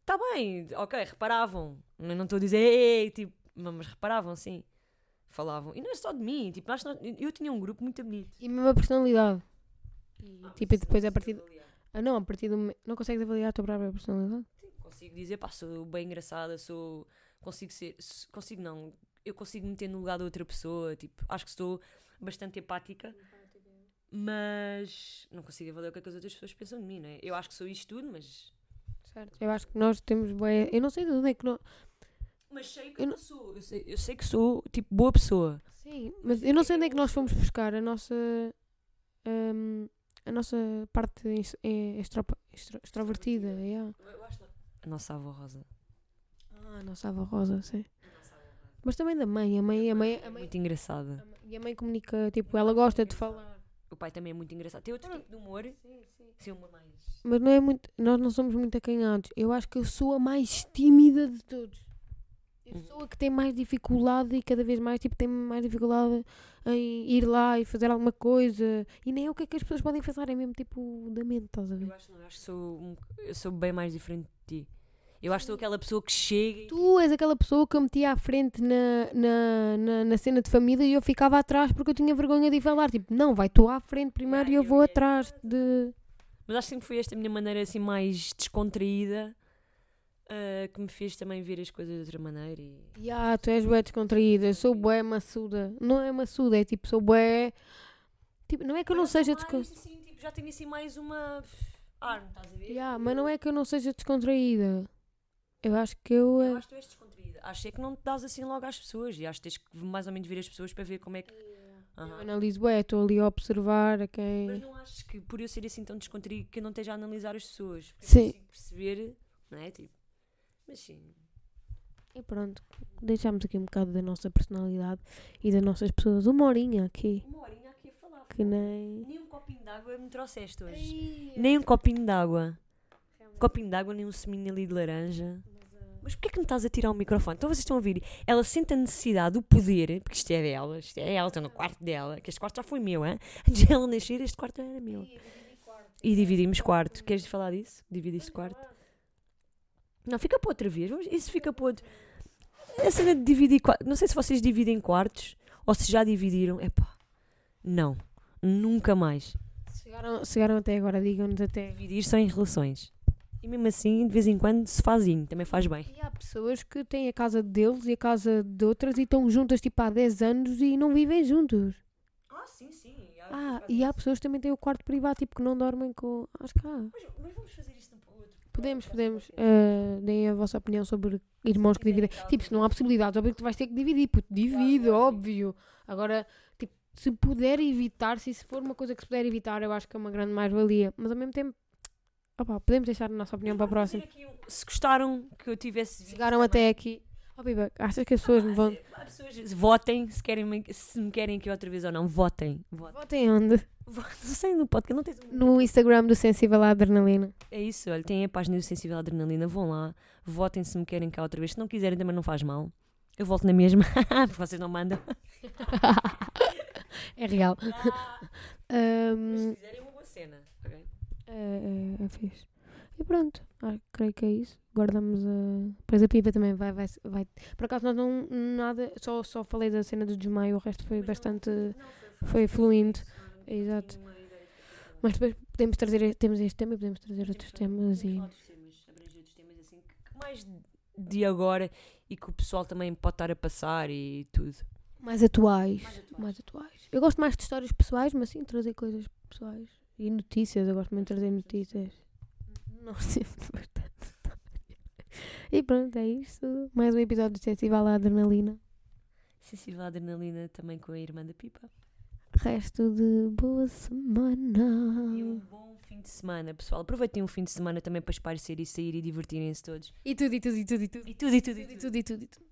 Está bem, ok, reparavam. Eu não estou a dizer, ei, tipo, mas mas reparavam, sim. Falavam. E não é só de mim, tipo, nós, nós- eu tinha um grupo muito bonito. E mesmo a personalidade. E, tipo, e depois a partir. Ah, não, a partir do. momento- Não consegues avaliar a tua própria personalidade? Consigo dizer, pá, sou bem engraçada, sou. Consigo ser. Consigo não. Eu consigo me meter no lugar de outra pessoa, tipo, acho que sou bastante empática. Mas não consigo avaliar o que, é que as outras pessoas pensam de mim, não é? Eu acho que sou isto tudo, mas. Certo. Eu acho que nós temos. bué- Eu não sei de onde é que nós. Mas sei que Eu não- sou. Eu sei, eu sei que sou, tipo, boa pessoa. Sim, mas eu não sei onde é que nós fomos buscar a nossa. hum, a nossa parte é extropa- extro- extrovertida. yeah. Eu acho que não. A nossa avó Rosa. Ah, a nossa avó Rosa, sim. Mas também da mãe. A mãe, a mãe, a mãe, Muito engraçada. a mãe- e a mãe comunica, tipo, ela gosta de falar. O pai também é muito engraçado. Tem outro tipo de humor. Sim, sim. Sim, uma mais. Mas não é muito. Nós não somos muito acanhados. Eu acho que eu sou a mais tímida de todos. Eu Uhum. sou a que tem mais dificuldade e cada vez mais tipo, tem mais dificuldade em ir lá e fazer alguma coisa. E nem é o que é que as pessoas podem fazer, é mesmo tipo da mente, estás a ver? Eu acho, não, eu acho que sou, eu sou bem mais diferente de ti. Eu acho que sou aquela pessoa que chega e. Tu és aquela pessoa que eu metia à frente na, na, na, na cena de família e eu ficava atrás porque eu tinha vergonha de ir falar. Tipo, não, vai tu à frente primeiro e eu vou atrás de. Mas acho que sempre foi esta a minha maneira assim mais descontraída ah, que me fez também ver as coisas de outra maneira. E... Ya, tu és bué descontraída, eu sou bué maçuda. Não é maçuda, é tipo, sou bué. Tipo, não é que eu não seja descontraída. Assim, tipo, já tenho assim mais uma. Não estás a ver? Yeah, mas não é que eu não seja descontraída. Eu acho que eu. Eu eh, acho que tu és descontraída. Acho é que não te dás assim logo às pessoas. E acho que tens que mais ou menos ver as pessoas para ver como é que. Eu Aham. analiso, ué, estou ali a observar a Mas quem. não achas que por eu ser assim tão descontraído que eu não esteja a analisar as pessoas? Porque Sim. Eu consigo perceber, não é? Tipo. Mas sim. E pronto, deixámos aqui um bocado da nossa personalidade e das nossas pessoas. Uma horinha aqui. Uma horinha aqui a falar. Que nem. Nem um copinho de água me trouxeste hoje. Nem um copinho de água. Um copinho de água, nem um seminho ali de laranja. Mas porquê que me estás a tirar o microfone? Então vocês estão a ouvir? Ela sente a necessidade, o poder, porque isto é dela, isto é ela, estou no quarto dela, que este quarto já foi meu, hein? Antes de ela nascer, este quarto era meu. E dividimos quarto. Queres falar disso? Dividiste quarto? Não, fica para outra vez. Isso fica para outro. A cena de dividir. Não sei se vocês dividem quartos ou se já dividiram. Epá, não. Nunca mais. Chegaram, chegaram até agora, digam-nos até. Dividir só em relações. E mesmo assim, de vez em quando, se fazinho. Também faz bem. E há pessoas que têm a casa deles e a casa de outras e estão juntas tipo há 10 anos e não vivem juntos. Ah, sim, sim. Ah, e há pessoas que também têm o quarto privado, tipo que não dormem com. Acho que há. Mas, mas vamos fazer isto para o outro. Podemos, podemos. eh, deem a vossa opinião sobre irmãos que dividem. Tipo, se não há possibilidades, óbvio que tu vais ter que dividir. Puto, divide, óbvio. Agora, tipo, se puder evitar, se isso for uma coisa que se puder evitar, eu acho que é uma grande mais-valia. Mas ao mesmo tempo, opá, podemos deixar a nossa opinião para a próxima. Se gostaram que eu tivesse visto Chegaram até aqui. Ó, Biba, achas que as pessoas me vão. Há pessoas- Votem se, querem, me- se me querem aqui outra vez ou não. Votem. Votem. Votem onde? Votem. Não sei no podcast. Não tens um- No Instagram do Sensível à Adrenalina. É isso, olha, tem a página do Sensível à Adrenalina, vão lá, votem se me querem cá outra vez. Se não quiserem também não faz mal. Eu volto na mesma, porque vocês não mandam. é real. Mas Ahm, se quiserem é uma boa cena. ok? é, é, é fixe. E pronto, ah, creio que é isso. Guardamos a. Depois a pipa também vai, vai, vai. Por acaso nós não. Nada. Só, só falei da cena do desmaio, o resto foi bastante. Foi fluindo. Exato. Mas depois podemos trazer. Temos este tema e podemos trazer outros temas e. assim mais de agora e que o pessoal também pode estar a passar e tudo. Mais atuais. Mais atuais. Mais atuais. Eu gosto mais de histórias pessoais, mas sim trazer coisas pessoais. E notícias, eu gosto muito de trazer notícias. Nós temos bastante. E pronto, é isso. Mais um episódio de Sensível à Adrenalina. Sensível à adrenalina também com a irmã da Pipa. Resto de boa semana. E um bom fim de semana, pessoal. Aproveitem o fim de semana também para esparecer e sair e divertirem-se todos. E tudo, e tudo, e tudo, e tudo. E tudo, e tudo, e E tudo. tudo, e tudo, e tudo.